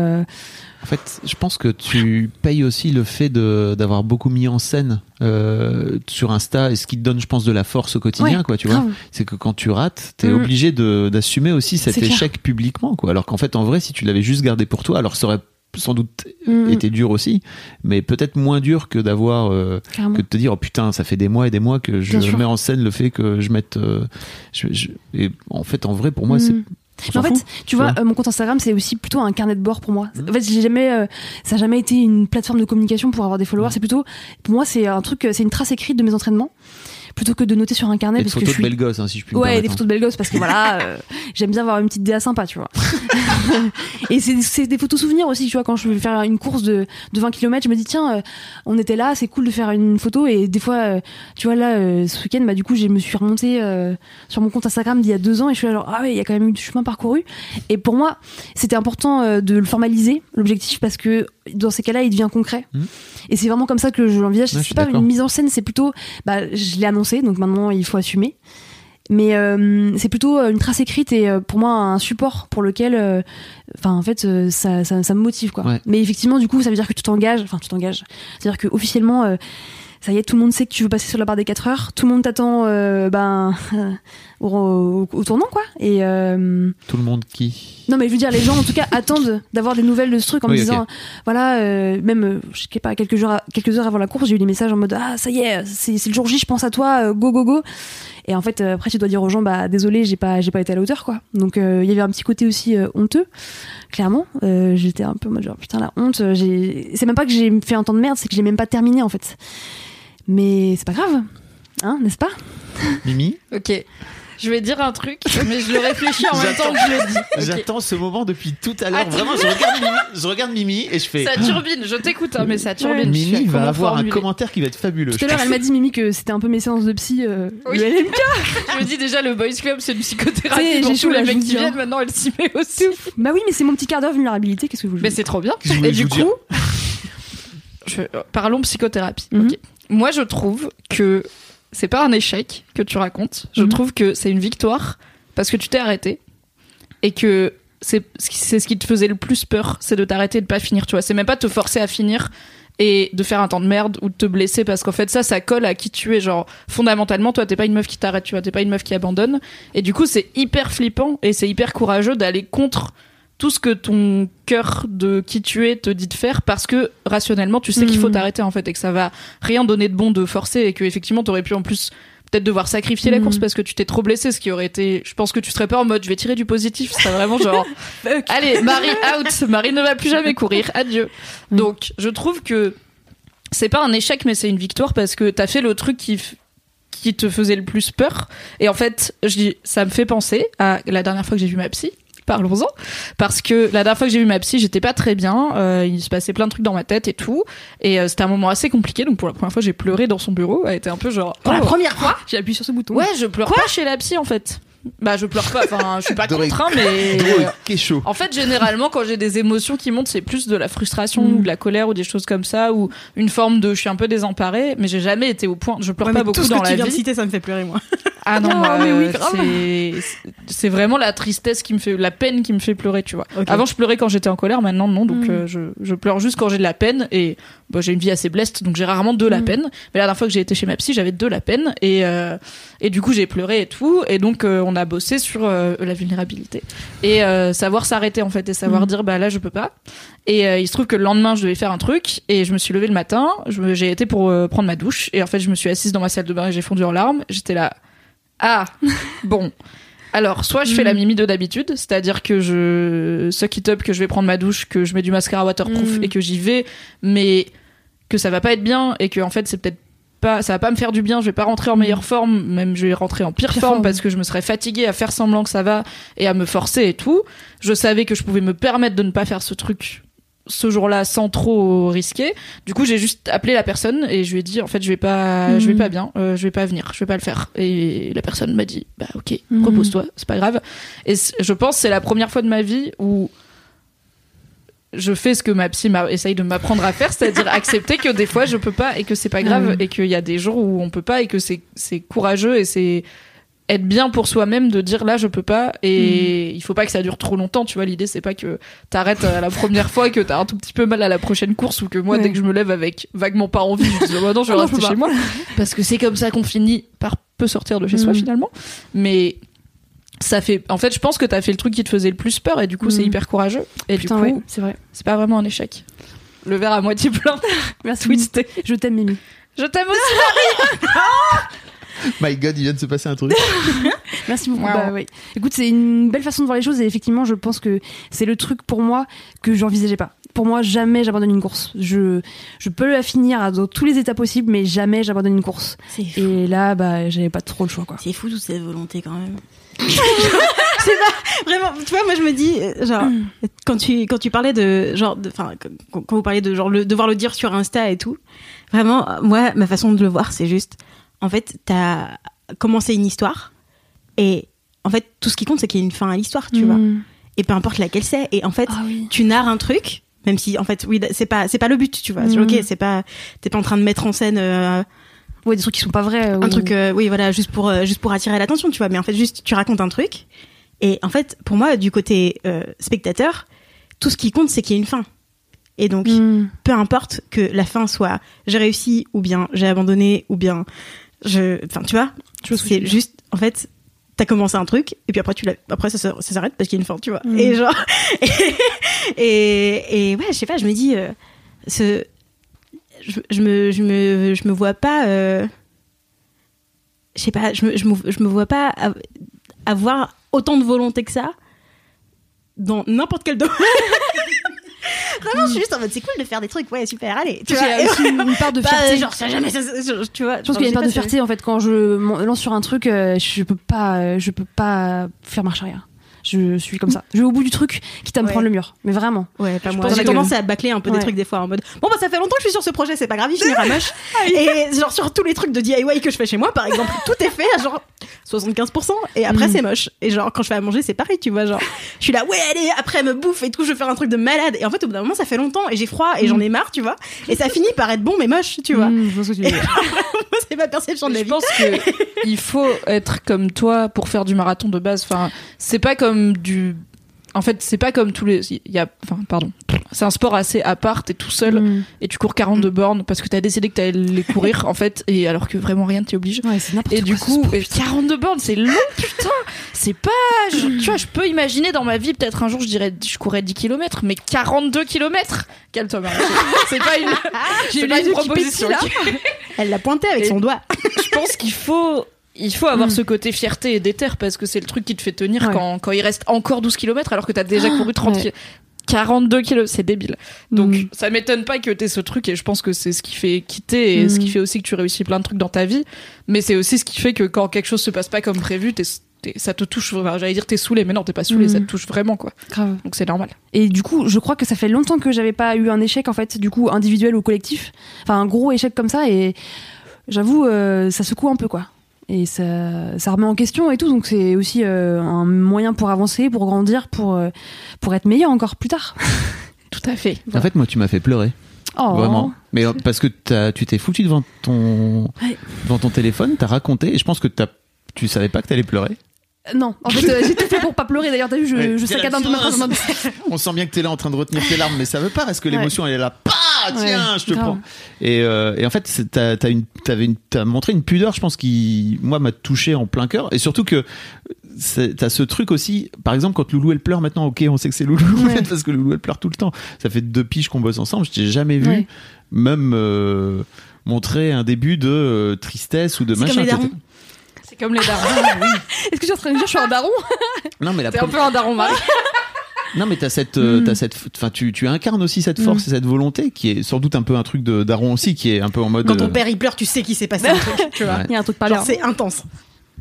En fait, je pense que tu payes aussi le fait d'avoir beaucoup mis en scène euh, sur Insta et ce qui te donne, je pense, de la force au quotidien, Ouais, quoi, tu vois. C'est que quand tu rates, t'es Mm. obligé d'assumer aussi cet clair. échec publiquement, quoi. Alors qu'en fait, en vrai, si tu l'avais juste gardé pour toi, alors ça aurait sans doute Mm, été dur aussi, mais peut-être moins dur que d'avoir euh, que de te dire oh putain ça fait des mois et des mois que je Bien sûr. mets en scène le fait que je mette euh, je- je- et en fait en vrai pour moi Mm. c'est Mais en fait, tu vois, euh, mon compte Instagram, c'est aussi plutôt un carnet de bord pour moi. Mhm. En fait, j'ai jamais, euh, ça a jamais été une plateforme de communication pour avoir des followers. C'est plutôt, pour moi, c'est un truc, euh, c'est une trace écrite de mes entraînements, plutôt que de noter sur un carnet Et de parce que photos je de suis. belles gosses, hein, si je puis me Ouais, des permettre, photos de belles gosses parce que voilà, euh, j'aime bien avoir une petite DA sympa, tu vois. et c'est des photos souvenirs aussi, tu vois, quand je vais faire une course de, de 20 km, je me dis tiens, euh, on était là, c'est cool de faire une photo et des fois, euh, tu vois là, ce week-end, bah du coup, je me suis remontée sur mon compte Instagram d'il y a deux ans et je suis là genre ah ouais, il y a quand même eu du chemin parcouru. Et pour moi, c'était important de le formaliser l'objectif parce que dans ces cas-là, il devient concret. Mhm. Et c'est vraiment comme ça que je l'envisage. Ouais, c'est pas une mise en scène, c'est plutôt, bah je l'ai annoncé, donc maintenant il faut assumer. Mais euh, c'est plutôt euh, une trace écrite et euh, pour moi un support pour lequel, euh, enfin en fait, ça, ça, ça me motive quoi. Ouais. Mais effectivement, du coup, ça veut dire que tu t'engages, enfin tu t'engages. C'est-à-dire que officiellement, ça y est, tout le monde sait que tu veux passer sur la barre des 4 heures. Tout le monde t'attend, euh, ben au, au- au tournant quoi. Et euh, Tout le monde qui. non mais je veux dire, les gens en tout cas attendent d'avoir des nouvelles de ce truc en Oui, me disant, voilà, euh, même je sais pas quelques jours, à- quelques heures avant la course, j'ai eu des messages en mode ah ça y est, c'est le jour J, je pense à toi, go go go. Et en fait après tu dois dire aux gens bah désolé, j'ai pas j'ai pas été à la hauteur quoi. Donc il y avait un petit côté aussi honteux, clairement. J'étais un peu en mode genre putain la honte. c'est même pas que j'ai fait un temps de merde, c'est que j'ai même pas terminé en fait. Mais c'est pas grave, hein, n'est-ce pas? Mimi? Ok. Je vais dire un truc, mais je le réfléchis en même temps que je le dis. J'attends ce moment depuis tout à l'heure. Attends. Vraiment, je regarde, Mimi, je regarde Mimi et je fais. Ça turbine, je t'écoute, hein, mais ça turbine. Mimi va avoir un commentaire qui va être fabuleux. Tout à l'heure elle m'a dit Mimi que c'était un peu mes séances de psy. euh, Oui. le LMK. Je me dis déjà, le Boys Club, c'est une psychothérapie. J'ai chaud, les mecs qui hein. viennent, maintenant, elle s'y met aussi. Bah oui, mais c'est mon petit quart d'heure vulnérabilité. Qu'est-ce que vous voulez? Mais c'est trop bien. Et du coup, je- euh, parlons psychothérapie. Mhm. Ok. Moi, je trouve que c'est pas un échec que tu racontes. Je Mhm. trouve que c'est une victoire parce que tu t'es arrêté et que c'est c'est ce qui te faisait le plus peur, c'est de t'arrêter et de pas finir. Tu vois, c'est même pas te forcer à finir et de faire un temps de merde ou de te blesser parce qu'en fait ça ça colle à qui tu es genre fondamentalement toi t'es pas une meuf qui t'arrête tu vois t'es pas une meuf qui abandonne et du coup c'est hyper flippant et c'est hyper courageux d'aller contre tout ce que ton cœur de qui tu es te dit de faire parce que rationnellement tu sais qu'il faut Mhm. t'arrêter en fait et que ça va rien donner de bon de forcer et que effectivement t'aurais pu en plus peut-être devoir sacrifier la Mhm. course parce que tu t'es trop blessé ce qui aurait été je pense que tu serais pas en mode je vais tirer du positif serait vraiment genre allez Marie out Marie ne va plus jamais courir adieu Mhm. donc je trouve que c'est pas un échec mais c'est une victoire parce que t'as fait le truc qui qui te faisait le plus peur et en fait je dis ça me fait penser à la dernière fois que j'ai vu ma psy parlons-en. Parce que la dernière fois que j'ai vu ma psy j'étais pas très bien. Euh, il se passait plein de trucs dans ma tête et tout. Et euh, c'était un moment assez compliqué. Donc pour la première fois j'ai pleuré dans son bureau. Elle était un peu genre Pour la oh. première fois J'ai appuyé sur ce bouton. ouais je pleure pas chez la psy en fait bah je pleure pas enfin je suis pas contre hein, mais Drôle, qu'est chaud. en fait, généralement, quand j'ai des émotions qui montent, c'est plus de la frustration ou de la colère ou des choses comme ça, ou une forme de je suis un peu désemparée, mais j'ai jamais été au point. Je pleure Ouais, pas beaucoup tout ce dans que tu la viens de vie. citer, ça me fait pleurer, moi. Ah non, Non, moi, mais oui, euh, grave. c'est c'est vraiment la tristesse qui me fait, la peine qui me fait pleurer, tu vois. Avant, je pleurais quand j'étais en colère, maintenant non, donc Mm. euh, je, je pleure juste quand j'ai de la peine et bah, j'ai une vie assez bleste, donc j'ai rarement de la Mm. peine. Mais la dernière fois que j'ai été chez ma psy, j'avais de la peine et euh, et du coup j'ai pleuré et tout, et donc euh, on a bossé sur euh, la vulnérabilité et savoir s'arrêter en fait et savoir Mm. dire bah là je peux pas. Et il se trouve que le lendemain je devais faire un truc et je me suis levée le matin, j'ai été pour prendre ma douche et en fait je me suis assise dans ma salle de bain et j'ai fondu en larmes. J'étais là ah bon. Alors, soit je fais Mm. la mimi de d'habitude, c'est-à-dire que je suck it up, que je vais prendre ma douche, que je mets du mascara waterproof Mm. et que j'y vais, mais que ça va pas être bien et que en fait c'est peut-être pas, ça va pas me faire du bien, je vais pas rentrer en meilleure forme, même je vais rentrer en pire, Pire forme, forme. parce que je me serais fatiguée à faire semblant que ça va et à me forcer et tout. Je savais que je pouvais me permettre de ne pas faire ce truc ce jour-là sans trop risquer. Du coup, j'ai juste appelé la personne et je lui ai dit en fait, je vais pas Mhm. je vais pas bien, euh, je vais pas venir, je vais pas le faire. Et la personne m'a dit bah OK, Mhm. repose-toi, c'est pas grave. Et je pense que c'est la première fois de ma vie où je fais ce que ma psy essaye de m'apprendre à faire, c'est-à-dire accepter que des fois je peux pas et que c'est pas grave Mhm. et qu'il y a des jours où on peut pas et que c'est courageux et c'est être bien pour soi-même de dire là je peux pas et il faut pas que ça dure trop longtemps tu vois l'idée c'est pas que t'arrêtes à la première fois et que t'as un tout petit peu mal à la prochaine course ou que moi Ouais. dès que je me lève avec vaguement pas envie je dis oh, bah non je vais Ah non, je rester chez moi parce que c'est comme ça qu'on finit par peu sortir de chez soi Mhm. finalement mais ça fait en fait je pense que t'as fait le truc qui te faisait le plus peur et du coup c'est Mhm. hyper courageux et Putain, du coup ouais, c'est vrai. c'est pas vraiment un échec le verre à moitié plein Merci. twisté Je t'aime, Mimi. je t'aime aussi My God, il vient de se passer un truc. Merci beaucoup. Wow. Bah, ouais. Écoute, c'est une belle façon de voir les choses et effectivement, je pense que c'est le truc pour moi que j'envisageais pas. Pour moi, jamais j'abandonne une course. Je, je peux la finir à- dans tous les états possibles, mais jamais j'abandonne une course. C'est fou. Et là, bah, j'avais pas trop le choix, quoi. C'est fou toute cette volonté quand même. Je sais pas, vraiment, tu vois, moi je me dis, euh, genre, quand tu, quand tu parlais de, genre, enfin, quand, quand vous parliez de, genre, le, devoir le dire sur Insta et tout, vraiment, moi, ma façon de le voir, c'est juste, en fait, t'as commencé une histoire, et en fait, tout ce qui compte, c'est qu'il y ait une fin à l'histoire, tu vois. Mm. Et peu importe laquelle c'est, et en fait, Ah oui. tu narres un truc, même si, en fait, oui, c'est pas, c'est pas le but, tu vois. Mhm. ok, c'est pas, t'es pas en train de mettre en scène, euh, Ouais, des trucs qui sont pas vrais. un ou- truc euh, oui voilà juste pour euh, juste pour attirer l'attention tu vois mais en fait juste tu racontes un truc et en fait pour moi du côté euh, spectateur tout ce qui compte c'est qu'il y ait une fin et donc Mm. peu importe que la fin soit j'ai réussi ou bien j'ai abandonné ou bien je enfin tu vois c'est juste en fait t'as commencé un truc et puis après tu après ça, ça s'arrête parce qu'il y a une fin tu vois. Mm. et genre et, et ouais je sais pas je me dis euh, ce je, je me je me je me vois pas euh, je sais pas je me, je me je me vois pas av- avoir autant de volonté que ça dans n'importe quel domaine vraiment je suis juste en mode c'est cool de faire des trucs ouais super allez tu vois aussi une part de Bah, fierté. genre ça jamais ça- tu vois Je pense qu'il y a une part de fierté en fait quand je lance sur un truc, euh, je peux pas, euh, je peux pas faire marche arrière. Je suis comme ça. Je vais au bout du truc, quitte à me Ouais. prendre le mur. Mais vraiment. Ouais, pas Je moi. J'ai que- tendance à bâcler un peu des trucs des fois en mode bon bah ça fait longtemps que je suis sur ce projet, c'est pas grave, il finira moche. et genre sur tous les trucs de DIY que je fais chez moi par exemple, tout est fait à genre 75% et après Mm. c'est moche. Et genre quand je fais à manger, c'est pareil, tu vois, genre je suis là ouais, allez, après elle me bouffe et tout, je vais faire un truc de malade et en fait au bout d'un moment ça fait longtemps et j'ai froid et j'en ai marre, tu vois. Et ça finit par être bon mais moche, tu vois. Mm, je c'est ma perception de la je vie. pense que il faut être comme toi pour faire du marathon de base. Enfin, c'est pas comme du. En fait, c'est pas comme tous les. Il y a. Enfin, pardon. C'est un sport assez à part. T'es tout seul Mm. et tu cours 42 bornes parce que t'as décidé que t'allais les courir en fait. Et alors que vraiment rien t'y oblige. Ouais, c'est n'importe Et du coup, sport. et 42 bornes, c'est long, putain. C'est pas, je- tu vois, je peux imaginer dans ma vie, peut-être un jour, je dirais, je courais 10 km, mais 42 km. Calme-toi, Marie. C'est pas une, J'ai une qui proposition. Elle l'a pointé avec Et- son doigt. je pense qu'il faut, il faut avoir Mm. ce côté fierté et déter parce que c'est le truc qui te fait tenir Ouais. quand, quand il reste encore 12 km alors que t'as déjà couru 30 ouais. km. 42 kilos, c'est débile. Donc Mm. ça m'étonne pas que t'aies ce truc et je pense que c'est ce qui fait quitter et ce qui fait aussi que tu réussis plein de trucs dans ta vie. Mais c'est aussi ce qui fait que quand quelque chose se passe pas comme prévu, t'es- ça te touche. enfin, J'allais dire t'es saoulé, mais non, t'es pas saoulé, ça te touche vraiment quoi. Grave. Donc c'est normal. Et du coup, je crois que ça fait longtemps que j'avais pas eu un échec en fait, du coup individuel ou collectif. Enfin, un gros échec comme ça et j'avoue, euh, ça secoue un peu quoi. Et ça, ça remet en question et tout, donc c'est aussi euh, un moyen pour avancer, pour grandir, pour euh, pour être meilleur encore plus tard. Tout à fait. En fait, moi, tu m'as fait pleurer. Oh. Vraiment. Mais euh, parce que tu t'es foutu devant ton, Ouais. devant ton téléphone, t'as raconté, et je pense que t'as, tu savais pas que t'allais pleurer. Non, en fait, euh, j'ai tout fait pour pas pleurer. D'ailleurs, t'as vu, je, Ouais. je saccade un peu ma phrase. On sent bien que t'es là en train de retenir tes larmes, mais ça veut pas, parce que Ouais. l'émotion, elle est là. Pah Tiens, Ouais, je te grave. prends. Et, euh, et en fait, t'as, t'as, une, t'avais une, t'as montré une pudeur, je pense, qui, moi, m'a touché en plein cœur. Et surtout que t'as ce truc aussi, par exemple, quand Loulou elle pleure maintenant, ok, on sait que c'est Loulou, Ouais. parce que Loulou elle pleure tout le temps. Ça fait deux piges qu'on bosse ensemble, je t'ai jamais vu, Ouais. même euh, montrer un début de euh, tristesse ou de machin. C'est comme les darons. Est-ce que tu es en train de me dire je suis un daron? Non, mais la T'es un peu un daron, Marie. Non, mais t'as cette, euh, Mm. t'as cette, enfin, tu, tu incarnes aussi cette force et cette volonté qui est sans doute un peu un truc de daron aussi, qui est un peu en mode. Quand ton euh, père il pleure, tu sais qu'il s'est passé un truc, tu vois. Ouais. Il y a un truc pas c'est intense.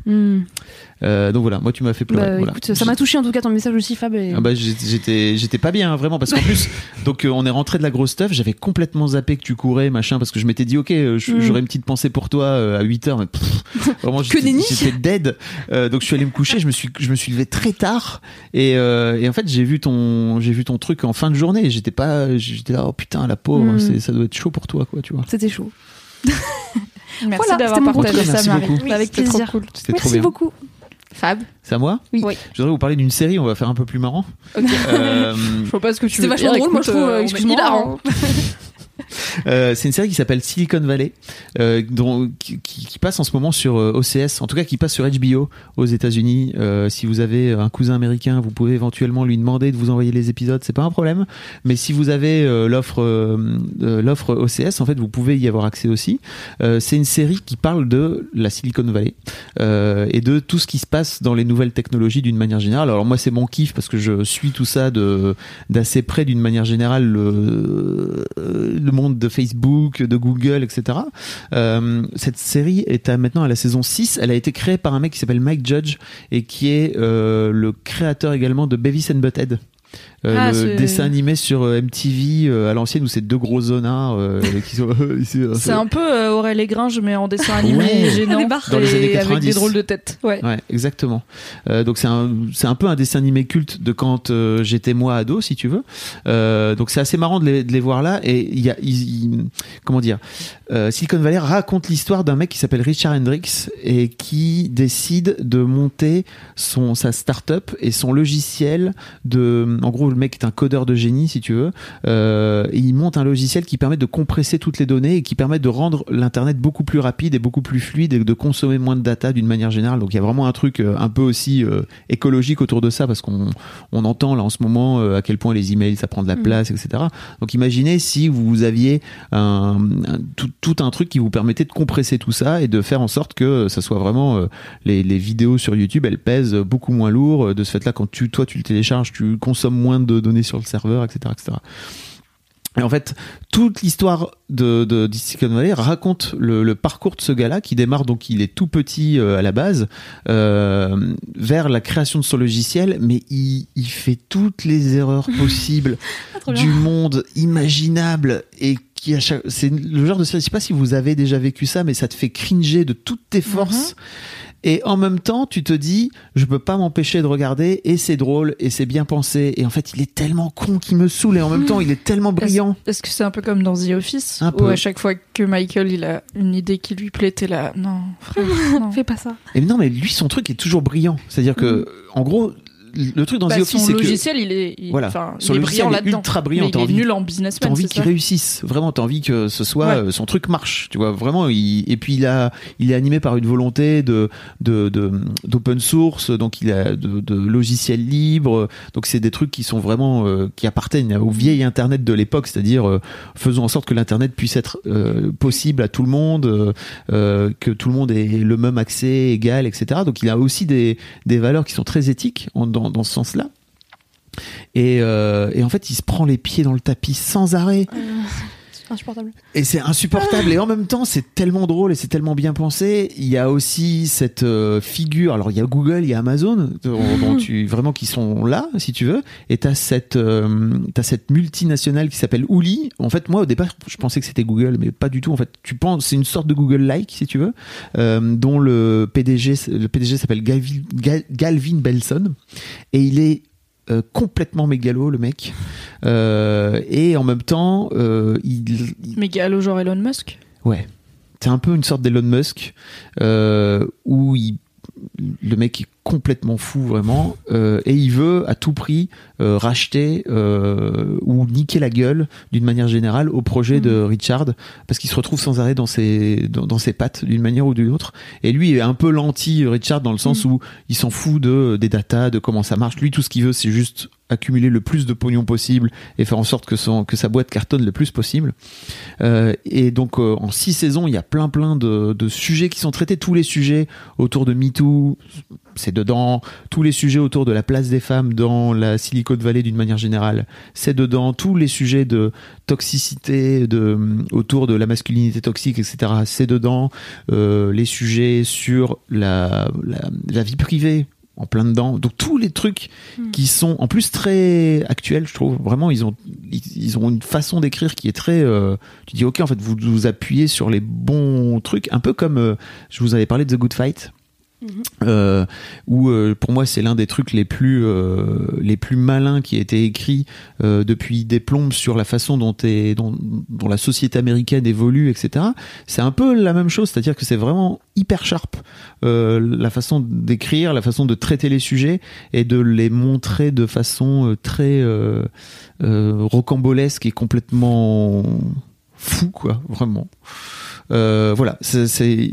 Euh, donc voilà, moi tu m'as fait pleurer. Bah, voilà. écoute, ça m'a touché en tout cas ton message aussi, Fab. et- Ah bah, j'étais, j'étais pas bien hein, vraiment parce qu'en plus, donc euh, on est rentré de la grosse stuff. J'avais complètement zappé que tu courais machin parce que je m'étais dit ok, euh, Mm. j'aurais une petite pensée pour toi euh, à 8 heures, mais pff, vraiment j'étais, dead. Donc je suis allé me coucher. Je me suis, je me suis levé très tard et, et en fait j'ai vu ton, j'ai vu ton truc en fin de journée. J'étais pas, j'étais là oh putain la pauvre, Mm. ça doit être chaud pour toi quoi, tu vois. C'était chaud. Merci Voilà, d'avoir partagé ça, Merci Marie. beaucoup. Oui, avec C'était trop plaisir. cool. Trop Merci bien. beaucoup. Fab. C'est à moi Oui. Oui. Je voudrais vous parler d'une série, on va faire un peu plus marrant. Ok. Euh, Je vois pas ce que tu C'est veux vachement dire. drôle, moi je trouve. euh, Excuse-moi. Euh, c'est une série qui s'appelle Silicon Valley, euh, qui, passe en ce moment sur euh, OCS, en tout cas qui passe sur HBO aux États-Unis. Si vous avez un cousin américain, vous pouvez éventuellement lui demander de vous envoyer les épisodes, c'est pas un problème. Mais si vous avez l'offre l'offre OCS, en fait, vous pouvez y avoir accès aussi. C'est une série qui parle de la Silicon Valley et de tout ce qui se passe dans les nouvelles technologies d'une manière générale. Alors moi, c'est mon kiff parce que je suis tout ça d'assez près d'une manière générale le, le monde de Facebook, de Google, etc. Euh, cette série est maintenant à la saison 6. Elle a été créée par un mec qui s'appelle Mike Judge et qui est euh, le créateur également de Beavis and Butthead. Euh, Ah, le dessin animé sur euh, MTV euh, à l'ancienne où c'est deux gros zonards euh, qui sont C'est un peu euh, Aurel et Gringe, mais en dessin animé Ouais. gênant. Des barres. Dans les et années Avec 90. des drôles de têtes. Ouais. Ouais, exactement. Euh, donc c'est un, c'est un peu un dessin animé culte de quand euh, j'étais moi ado, si tu veux. Euh, donc c'est assez marrant de les, de les voir là. Et il y a, comment dire, euh, Silicon Valley raconte l'histoire d'un mec qui s'appelle Richard Hendricks et qui décide de monter son sa start-up et son logiciel de, en gros le mec est un codeur de génie, si tu veux. Euh, et il monte un logiciel qui permet de compresser toutes les données et qui permet de rendre l'internet beaucoup plus rapide et beaucoup plus fluide et de consommer moins de data d'une manière générale. Donc il y a vraiment un truc euh, un peu aussi euh, écologique autour de ça parce qu'on on entend là en ce moment euh, à quel point les emails ça prend de la Mhm. place, etc. Donc imaginez si vous aviez un, un- tout, tout un truc qui vous permettait de compresser tout ça et de faire en sorte que ça soit vraiment les, les vidéos sur YouTube elles pèsent beaucoup moins lourd. De ce fait là, quand tu toi tu le télécharges, tu consommes moins de données sur le serveur, etc., etc. Et en fait, toute l'histoire de, de, de Silicon Valley raconte le, le parcours de ce gars-là qui démarre donc il est tout petit euh, à la base euh, vers la création de son logiciel, mais il, il fait toutes les erreurs possibles bien. du monde imaginable et qui à chaque c'est le genre de. Je sais pas si vous avez déjà vécu ça, mais ça te fait cringer de toutes tes forces. Et en même temps, tu te dis, je peux pas m'empêcher de regarder, et c'est drôle, et c'est bien pensé. Et en fait, il est tellement con qu'il me saoule, et en même temps, il est tellement brillant. Est-ce que c'est un peu comme dans The Office Un Où peu. à chaque fois que Michael il a une idée qui lui plaît, t'es là. Non, frère. non. Fais pas ça. Et non, mais lui, son truc est toujours brillant. C'est-à-dire que, en gros, le truc dans Bah, The Office, son c'est que logiciel, il est, il, Voilà. Son il est brillant là-dedans. ultra brillant, Mais t'as il est nul en t'as businessman, envie qu'il réussisse. Vraiment, t'as envie que ce soit Ouais. euh, son truc marche. Tu vois, vraiment. Il, et puis il a, il est animé par une volonté de, de, de- d'open source. Donc il a de, de logiciels libres. Donc c'est des trucs qui sont vraiment euh, qui appartiennent au vieil Internet de l'époque, c'est-à-dire euh, faisons en sorte que l'Internet puisse être euh, possible à tout le monde, euh, que tout le monde ait le même accès égal, etc. Donc il a aussi des, des valeurs qui sont très éthiques en- dans, dans ce sens-là. Et, euh, et en fait, il se prend les pieds dans le tapis sans arrêt. Insupportable. Et c'est insupportable. Et en même temps, c'est tellement drôle et c'est tellement bien pensé. Il y a aussi cette euh, figure. Alors, il y a Google, il y a Amazon, dont, dont tu, vraiment qui sont là, si tu veux. Et t'as cette, euh, t'as cette multinationale qui s'appelle Ouli. En fait, moi, au départ, je pensais que c'était Google, mais pas du tout. En fait, tu penses, c'est une sorte de Google-like, si tu veux, euh, dont le PDG, le PDG s'appelle Galvin, Gal- Galvin Belson. Et il est euh, complètement mégalo, le mec. Euh, et en même temps, euh, il, il- Mégalo, genre Elon Musk? Ouais. C'est un peu une sorte d'Elon Musk où il, le mec est complètement fou vraiment et il veut à tout prix euh, racheter euh, ou niquer la gueule d'une manière générale au projet de Richard parce qu'il se retrouve sans arrêt dans ses dans, dans ses pattes d'une manière ou d'une autre. Et lui est un peu l'anti Richard dans le sens où il s'en fout de des datas de comment ça marche. Lui tout ce qu'il veut c'est juste accumuler le plus de pognon possible et faire en sorte que son que sa boîte cartonne le plus possible. Euh, et donc euh, en six saisons, il y a plein plein de, de sujets qui sont traités, tous les sujets autour de MeToo, c'est dedans, tous les sujets autour de la place des femmes dans la Silicon Valley d'une manière générale, c'est dedans, tous les sujets de toxicité, de autour de la masculinité toxique, etc. C'est dedans, euh, les sujets sur la, la, la vie privée en plein dedans. Donc tous les trucs qui sont en plus très actuels, je trouve. Vraiment, ils ont ils, ils ont une façon d'écrire qui est très. euh, tu dis ok, en fait, vous vous appuyez sur les bons trucs, un peu comme euh, je vous avais parlé de The Good Fight. Euh, où euh, pour moi c'est l'un des trucs les plus euh, les plus malins qui a été écrit euh, depuis des plombes sur la façon dont, est, dont, dont la société américaine évolue etc c'est un peu la même chose c'est à dire que c'est vraiment hyper sharp euh, la façon d'écrire la façon de traiter les sujets et de les montrer de façon euh, très rocambolesque et complètement fou, quoi, vraiment. Voilà, c'est-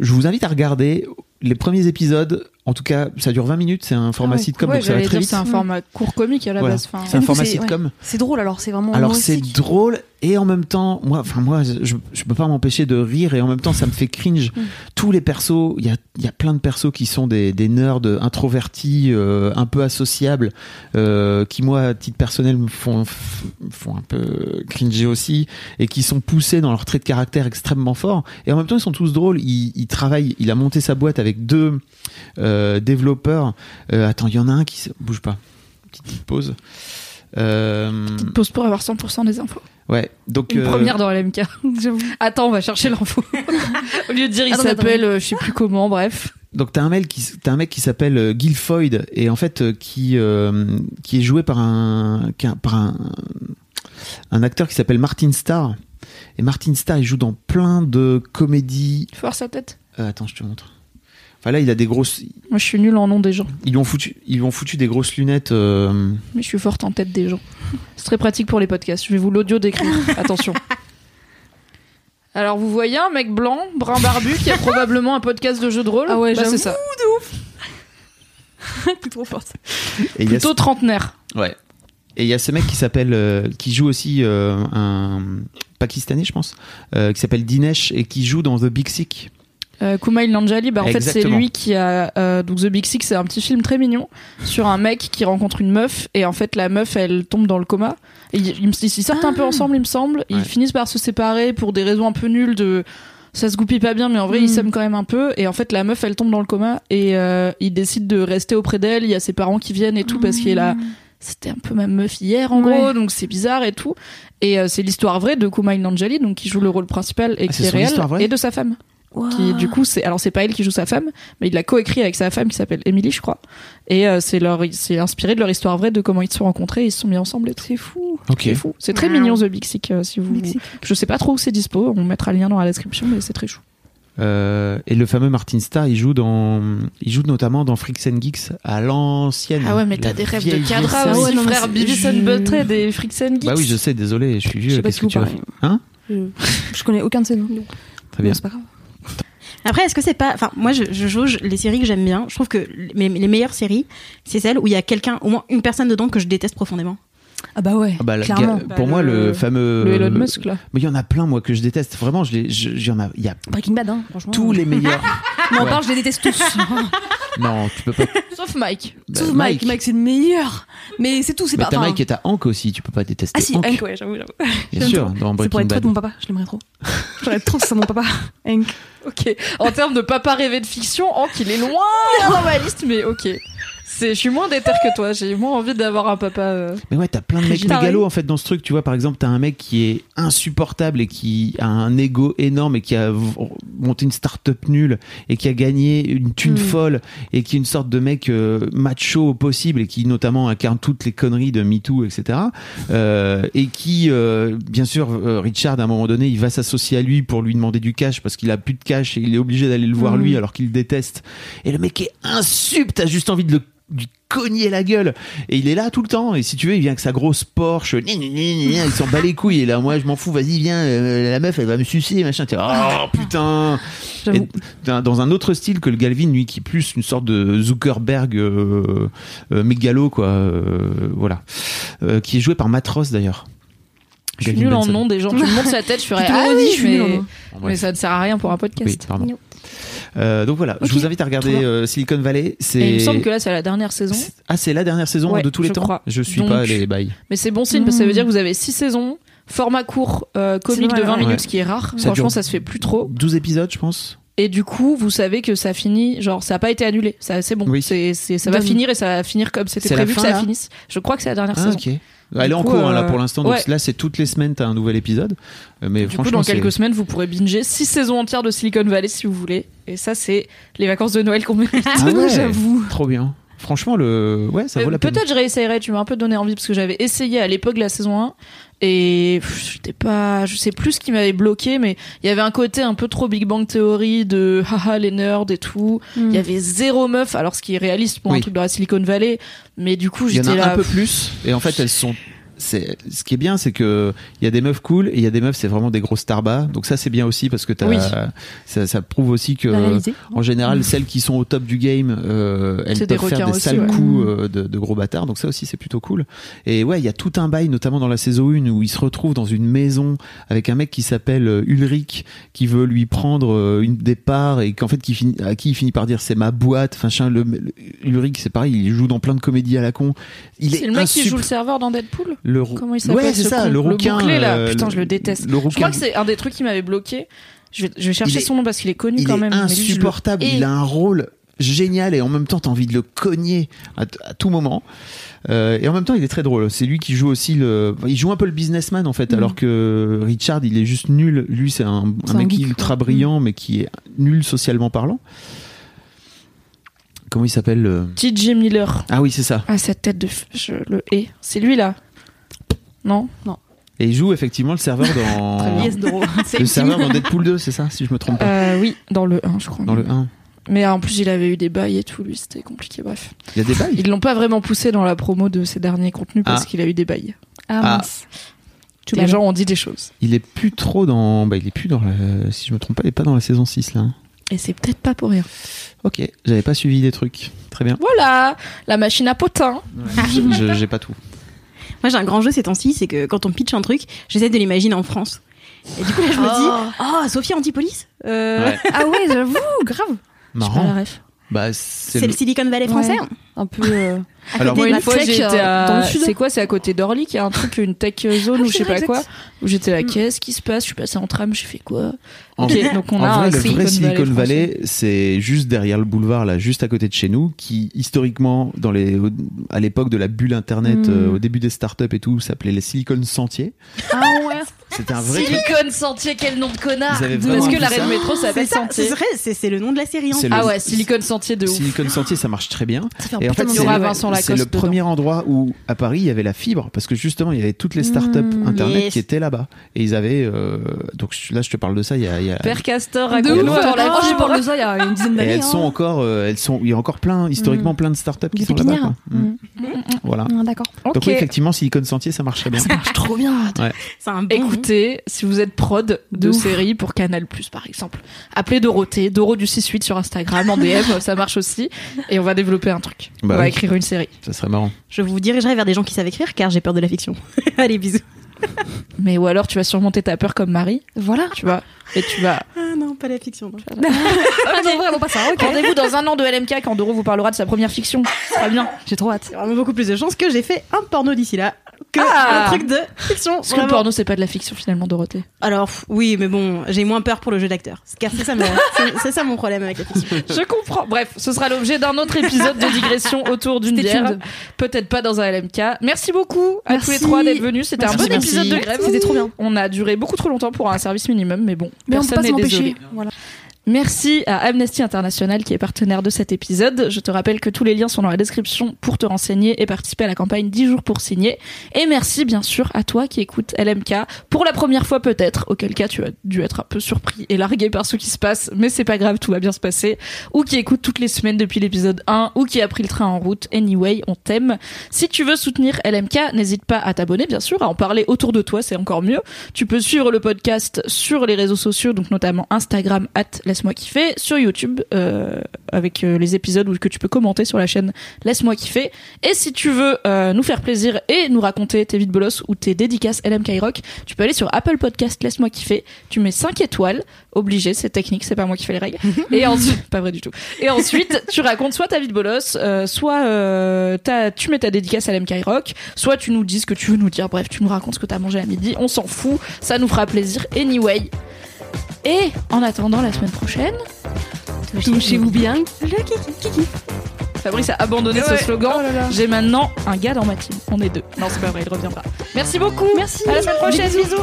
je, vous invite à regarder les premiers épisodes. En tout cas, ça dure 20 minutes, c'est un format Ah sitcom, Ouais, donc ça va très vite. c'est un format court comique à la Voilà. base. Enfin, C'est un format sitcom. C'est drôle alors, c'est vraiment. Alors c'est drôle et en même temps, moi, enfin moi, je, je peux pas m'empêcher de rire et en même temps ça me fait cringe. Mm. Tous les persos, il y a, y a plein de persos qui sont des, des nerds introvertis, euh, un peu associables, euh, qui moi, à titre personnel, me font, font un peu cringer aussi et qui sont poussés dans leur trait de caractère extrêmement fort. Et en même temps, ils sont tous drôles. Il, il travaille, il a monté sa boîte avec deux euh, développeurs. Euh, attends, il y en a un qui bouge pas. Petite, pause. Euh, petite pause pour avoir 100% des infos. Ouais, donc Une euh, première dans LMK. Attends, on va chercher l'info. Au lieu de dire il s'appelle, euh, je sais plus comment, bref. donc t'as un mec qui t'as un mec qui s'appelle euh, Guilfoyd et en fait qui euh, qui est joué par un qui par un un acteur qui s'appelle Martin Starr et Martin Starr il joue dans plein de comédies. Il faut voir sa tête. Euh, attends, je te montre. Enfin là, il a des grosses. Moi, je suis nulle en nom des gens, Ils lui ont foutu ils lui ont foutu des grosses lunettes. euh, mais je suis forte en tête des gens. C'est très pratique pour les podcasts. Je vais vous l'audio décrire. Attention. Alors, vous voyez un mec blanc, brun barbu, qui a probablement un podcast de jeu de rôle? Ah ouais, Bah, c'est j'avoue. ça. T'es trop forte. et il y a Plutôt trentenaire. Ouais. Et il y a ce mec qui s'appelle, euh, qui joue aussi euh, un pakistanais, je pense, euh, qui s'appelle Dinesh et qui joue dans The Big Sick. Euh, Kumail Nanjiani, bah en fait c'est lui qui a euh, donc The Big Sick, c'est un petit film très mignon sur un mec qui rencontre une meuf et en fait la meuf elle tombe dans le coma. Et ils, ils, ils sortent un peu ensemble, il me semble. Ils Ouais. finissent par se séparer pour des raisons un peu nulles de ça se goupille pas bien, mais en vrai Mm. ils s'aiment quand même un peu. Et en fait la meuf elle tombe dans le coma et euh, il décide de rester auprès d'elle. Il y a ses parents qui viennent et tout parce qu'il est là c'était un peu ma meuf hier en Ouais. gros donc c'est bizarre et tout et euh, c'est l'histoire vraie de Kumail Nanjiani donc qui joue le rôle principal et Ah, qui est réel et de sa femme qui du coup c'est alors c'est pas elle qui joue sa femme mais il l'a coécrit avec sa femme qui s'appelle Emily je crois et euh, c'est leur c'est inspiré de leur histoire vraie de comment ils se sont rencontrés et ils se sont mis ensemble. C'est fou. C'est fou c'est très Wow. mignon The Big Sick euh, si vous Big je sais pas trop où c'est dispo on mettra le lien dans la description mais c'est très chou Euh, et le fameux Martin Starr, il joue dans, il joue notamment dans Freaks and Geeks à l'ancienne. ah ouais mais t'as des rêves de cadra aussi ouais, non, mais frère Beavis je- and Butthead et Freaks and Geeks Bah oui, je sais, désolé, je suis Je vieux. sais pas Qu'est-ce que tu as fait Hein? Je, je connais aucun de ces noms. Très bien. C'est pas grave. Après, est-ce que c'est pas. Enfin, moi, je, je jauge les séries que j'aime bien. Je trouve que les meilleures séries, c'est celles où il y a quelqu'un, au moins une personne dedans que je déteste profondément. Ah bah ouais. Ah bah, clairement. pour Bah, moi, le- le fameux. le Elon Musk là Mais il y en a plein, moi, que je déteste. Vraiment, je les, je- il y en a, il y a Breaking Bad, hein, franchement. tous les meilleurs. Non, on Ouais. parle, je les déteste tous. non, tu peux pas. sauf Mike Bah, Sauf Mike. Mike, c'est le meilleur. Mais c'est tout, c'est Mais pas. t'as enfin, Mike et t'as Hank aussi, tu peux pas détester. Ah si, Hank, Hank, ouais, j'avoue, j'avoue. bien sûr, dans C'est pour Breaking être très Bad. de mon papa, je l'aimerais trop. J'aimerais trop que mon papa. Hank. Ok. En termes de papa rêvé de fiction, Hank, il est loin dans ma liste, mais ok. C'est, je suis moins déter que toi. J'ai moins envie d'avoir un papa. euh, Mais ouais, t'as plein de mecs Pareil. mégalos en fait dans ce truc. Tu vois, par exemple, t'as un mec qui est insupportable et qui a un ego énorme et qui a v- monté une start-up nulle et qui a gagné une thune Mm. folle et qui est une sorte de mec euh, macho au possible et qui notamment incarne toutes les conneries de MeToo, etc. Euh, et qui, euh, bien sûr, euh, Richard, à un moment donné, il va s'associer à lui pour lui demander du cash parce qu'il a plus de cash et il est obligé d'aller le voir Mm. lui alors qu'il le déteste. Et le mec est insup, t'as juste envie de le lui cogner la gueule. Et il est là tout le temps. Et si tu veux il vient avec sa grosse Porsche. Gna, gna, gna, gna, gna, il s'en bat les couilles. Et là moi je m'en fous. Vas-y viens euh, la meuf elle va me sucer machin. Oh putain. J'avoue. Et dans un autre style que le Galvin lui qui est plus une sorte de Zuckerberg euh, euh, mégalo quoi euh, voilà. Euh, qui est joué par Matros d'ailleurs. Je suis nulle en nom des gens. Tu me montres sa tête, je ferais ah oui, je suis en mais, nom. Bon, mais ça ne sert à rien pour un podcast. oui pardon. Euh, donc voilà je vous invite à regarder euh, Silicon Valley c'est Et il me semble que là, c'est la dernière saison. C'est- ah c'est la dernière saison Ouais, de tous les je temps crois. je suis Donc- pas les bails Mais c'est bon signe parce que ça veut Mm. dire que vous avez six saisons, format court, euh, comique vrai, de 20 ouais. minutes, ce qui est rare. Ça Franchement, ça se fait plus trop. 12 épisodes je pense Et du coup, vous savez que ça finit, genre, ça n'a pas été annulé. Ça, c'est bon. Oui. C'est, c'est, ça va finir et ça va finir comme c'était prévu que ça là finisse. Je crois que c'est la dernière Ah, saison. ok. Elle est en coup, cours hein, là euh, pour l'instant, donc là c'est toutes les semaines t'as un nouvel épisode. Euh, Mais Du coup, franchement, dans c'est- quelques semaines, vous pourrez binger six saisons entières de Silicon Valley si vous voulez. Et ça, c'est les vacances de Noël qu'on mérite. Ah ouais, j'avoue. trop bien. Franchement, le ouais, ça Euh, vaut la peine. Peut-être je réessayerai, tu m'as un peu donné envie parce que j'avais essayé à l'époque la saison 1 et pff, j'étais pas, je sais plus ce qui m'avait bloqué, mais il y avait un côté un peu trop Big Bang Theory de haha les nerds et tout. Il y avait zéro meuf, alors ce qui est réaliste pour un truc de la Silicon Valley, mais du coup Il y en j'étais a là. un peu plus, et en fait elles sont c'est ce qui est bien, c'est que il y a des meufs cool et il y a des meufs c'est vraiment des gros starbas. Donc ça c'est bien aussi parce que Oui. ça, ça prouve aussi que en général celles qui sont au top du game, euh, elles peuvent faire des aussi, sales ouais. coups euh, de, de gros bâtards. Donc ça aussi c'est plutôt cool. Et ouais, il y a tout un bail, notamment dans la saison 1 où il se retrouve dans une maison avec un mec qui s'appelle euh, Ulrich qui veut lui prendre euh, une des parts et qu'en fait qui finit, à qui il finit par dire c'est ma boîte. Enfin, chien, le, le- Ulrich c'est pareil, il joue dans plein de comédies à la con. Il C'est est le mec qui joue le serveur dans Deadpool? Le rou- Comment il s'appelle Ouais, c'est ce ça, con le rouquin. bouclé, là. euh, Putain, le- je le déteste. Le Je crois que c'est un des trucs qui m'avait bloqué. Je vais, je vais chercher est- son nom parce qu'il est connu il quand est même. le insupportable. Il a un rôle génial et en même temps t'as envie de le cogner à, tout moment. Euh, et en même temps il est très drôle. C'est lui qui joue aussi le. Il joue un peu le businessman en fait, Mm. alors que Richard il est juste nul. Lui c'est un, un un mec geek, ultra quoi. brillant mais qui est nul socialement parlant. Comment il s'appelle le... TJ Miller. Ah oui c'est ça. Ah, cette tête de. Je le hais. C'est lui là Non Et il joue effectivement le serveur dans. Yes, le serveur dans Deadpool 2 c'est ça si je me trompe pas. Euh, Oui, dans le 1, je crois. Dans le 1. Mais en plus, il avait eu des bails et tout, lui, c'était compliqué. Bref. Il y a des bails? Ils l'ont pas vraiment poussé dans la promo de ses derniers contenus parce Ah. qu'il a eu des bails. Ah, Ah. mince. Les gens ont dit des choses. Il est plus trop dans. Bah, il est plus dans la. Si je me trompe pas, il est pas dans la saison 6 là. Et c'est peut-être pas pour rien. Ok, j'avais pas suivi les trucs. Très bien. Voilà, la machine à potin. Je- je- J'ai pas tout. Moi, j'ai un grand jeu ces temps-ci, c'est que quand on pitch un truc, j'essaie de l'imaginer en France. Et du coup, là, je me dis, oh, Sophie Antipolis euh, Ouais. Ah ouais, j'avoue, grave. J'ai pas la Marrant. ref. Bah, C'est c'est le Silicon Valley français. Ouais. Un peu. euh, Alors, Moi, une fois, été euh, à... le. C'est quoi C'est à côté d'Orly qu'il y a un truc, une tech zone Ah, ou je sais pas quoi. exact. Où j'étais là, Mm. qu'est-ce qui se passe? Je suis passée en tram, j'ai fait quoi? En Ok, vrai- donc on en a vrai, un le vrai Silicon. Valley, c'est juste derrière le boulevard, là, juste à côté de chez nous, qui historiquement, dans les, à l'époque de la bulle Internet, Mm. euh, au début des startups et tout, s'appelait les Silicon Sentiers. Ah ouais. C'était un vrai truc. Silicon Sentier, quel nom de connard vraiment que l'arrêt de métro C'est s'appelle ça, Sentier c'est vrai, c'est c'est le nom de la série. hein. C'est Ah ouais, Silicon Sentier de ouf. Silicon Sentier, ça marche très bien. Et en fait, de c'est le- premier endroit où, à Paris, il y avait la fibre, parce que justement, il y avait toutes les startups Mmh, Internet yes. qui étaient là-bas. Et ils avaient, euh, donc là, je te parle de ça, il y a, il y a- Père Castor, De ouf. alors la Oh, je parle de ça il y a une dizaine Et d'années. elles sont hein. encore, euh, elles sont, il y a encore plein, historiquement, plein de startups qui Des sont là-bas. Mm. Mm. Voilà. Ah, D'accord. Donc oui, effectivement, Silicon Sentier, ça marcherait bien. Ça marche trop bien. C'est un bon. Écoutez, si vous êtes prod de De séries pour Canal par exemple, appelez Dorothée, Doro du 6-8 sur Instagram, en DM, ça marche aussi. Et on va développer un truc. Bah on va oui. écrire une série. Ça serait marrant. Je vous dirigerai vers des gens qui savent écrire, car j'ai peur de la fiction. Allez, bisous. Mais ou alors tu vas surmonter ta peur comme Marie, Voilà. tu vois, et tu vas. Ah non, pas la fiction. non. Ah non, vraiment pas ça. Rendez-vous dans un an de LMK quand Doro vous parlera de sa première fiction. Ce sera bien. J'ai trop hâte. Il y a vraiment beaucoup plus de chances que j'ai fait un porno d'ici là que Ah. un truc de fiction. Parce que le porno, c'est pas de la fiction finalement, Dorothée. Alors oui, mais bon, j'ai moins peur pour le jeu d'acteur. Car c'est ça, mon problème avec la fiction. Je comprends. Bref, ce sera l'objet d'un autre épisode de digression autour d'une bière. Peut-être pas dans un LMK. Merci beaucoup à Merci. tous les trois d'être venus. C'était un bon merci. épisode de grève. C'était trop bien. On a duré beaucoup trop longtemps pour un service minimum, mais bon, Mais personne n'est désolé. Voilà. Merci à Amnesty International qui est partenaire de cet épisode. Je te rappelle que tous les liens sont dans la description pour te renseigner et participer à la campagne 10 jours pour signer. Et merci bien sûr à toi qui écoutes LMK pour la première fois peut-être, auquel cas tu as dû être un peu surpris et largué par ce qui se passe, mais c'est pas grave, tout va bien se passer. Ou qui écoute toutes les semaines depuis l'épisode 1 ou qui a pris le train en route. Anyway, on t'aime. Si tu veux soutenir LMK, n'hésite pas à t'abonner bien sûr, à en parler autour de toi, c'est encore mieux. Tu peux suivre le podcast sur les réseaux sociaux, donc notamment Instagram, at laisse-moi kiffer, sur YouTube, euh, avec euh, les épisodes où, que tu peux commenter sur la chaîne Laisse-moi kiffer. Et si tu veux euh, nous faire plaisir et nous raconter tes vides bolos ou tes dédicaces LMK Rock, tu peux aller sur Apple Podcast Laisse-moi kiffer, tu mets 5 étoiles, obligé, c'est technique, c'est pas moi qui fais les règles. et ensuite, pas vrai du tout. Et ensuite, tu racontes soit ta vie de bolos, soit tu mets ta dédicace à l'MK Rock, soit tu nous dis ce que tu veux nous dire. Bref, tu nous racontes ce que t'as mangé à midi. On s'en fout, ça nous fera plaisir. Anyway. Et en attendant la semaine prochaine, Touchez-vous bien. Fabrice a abandonné ce slogan. J'ai maintenant un gars dans ma team. On est deux. Non, c'est pas vrai, il reviendra. Merci beaucoup. Merci. À la semaine prochaine. Bisous.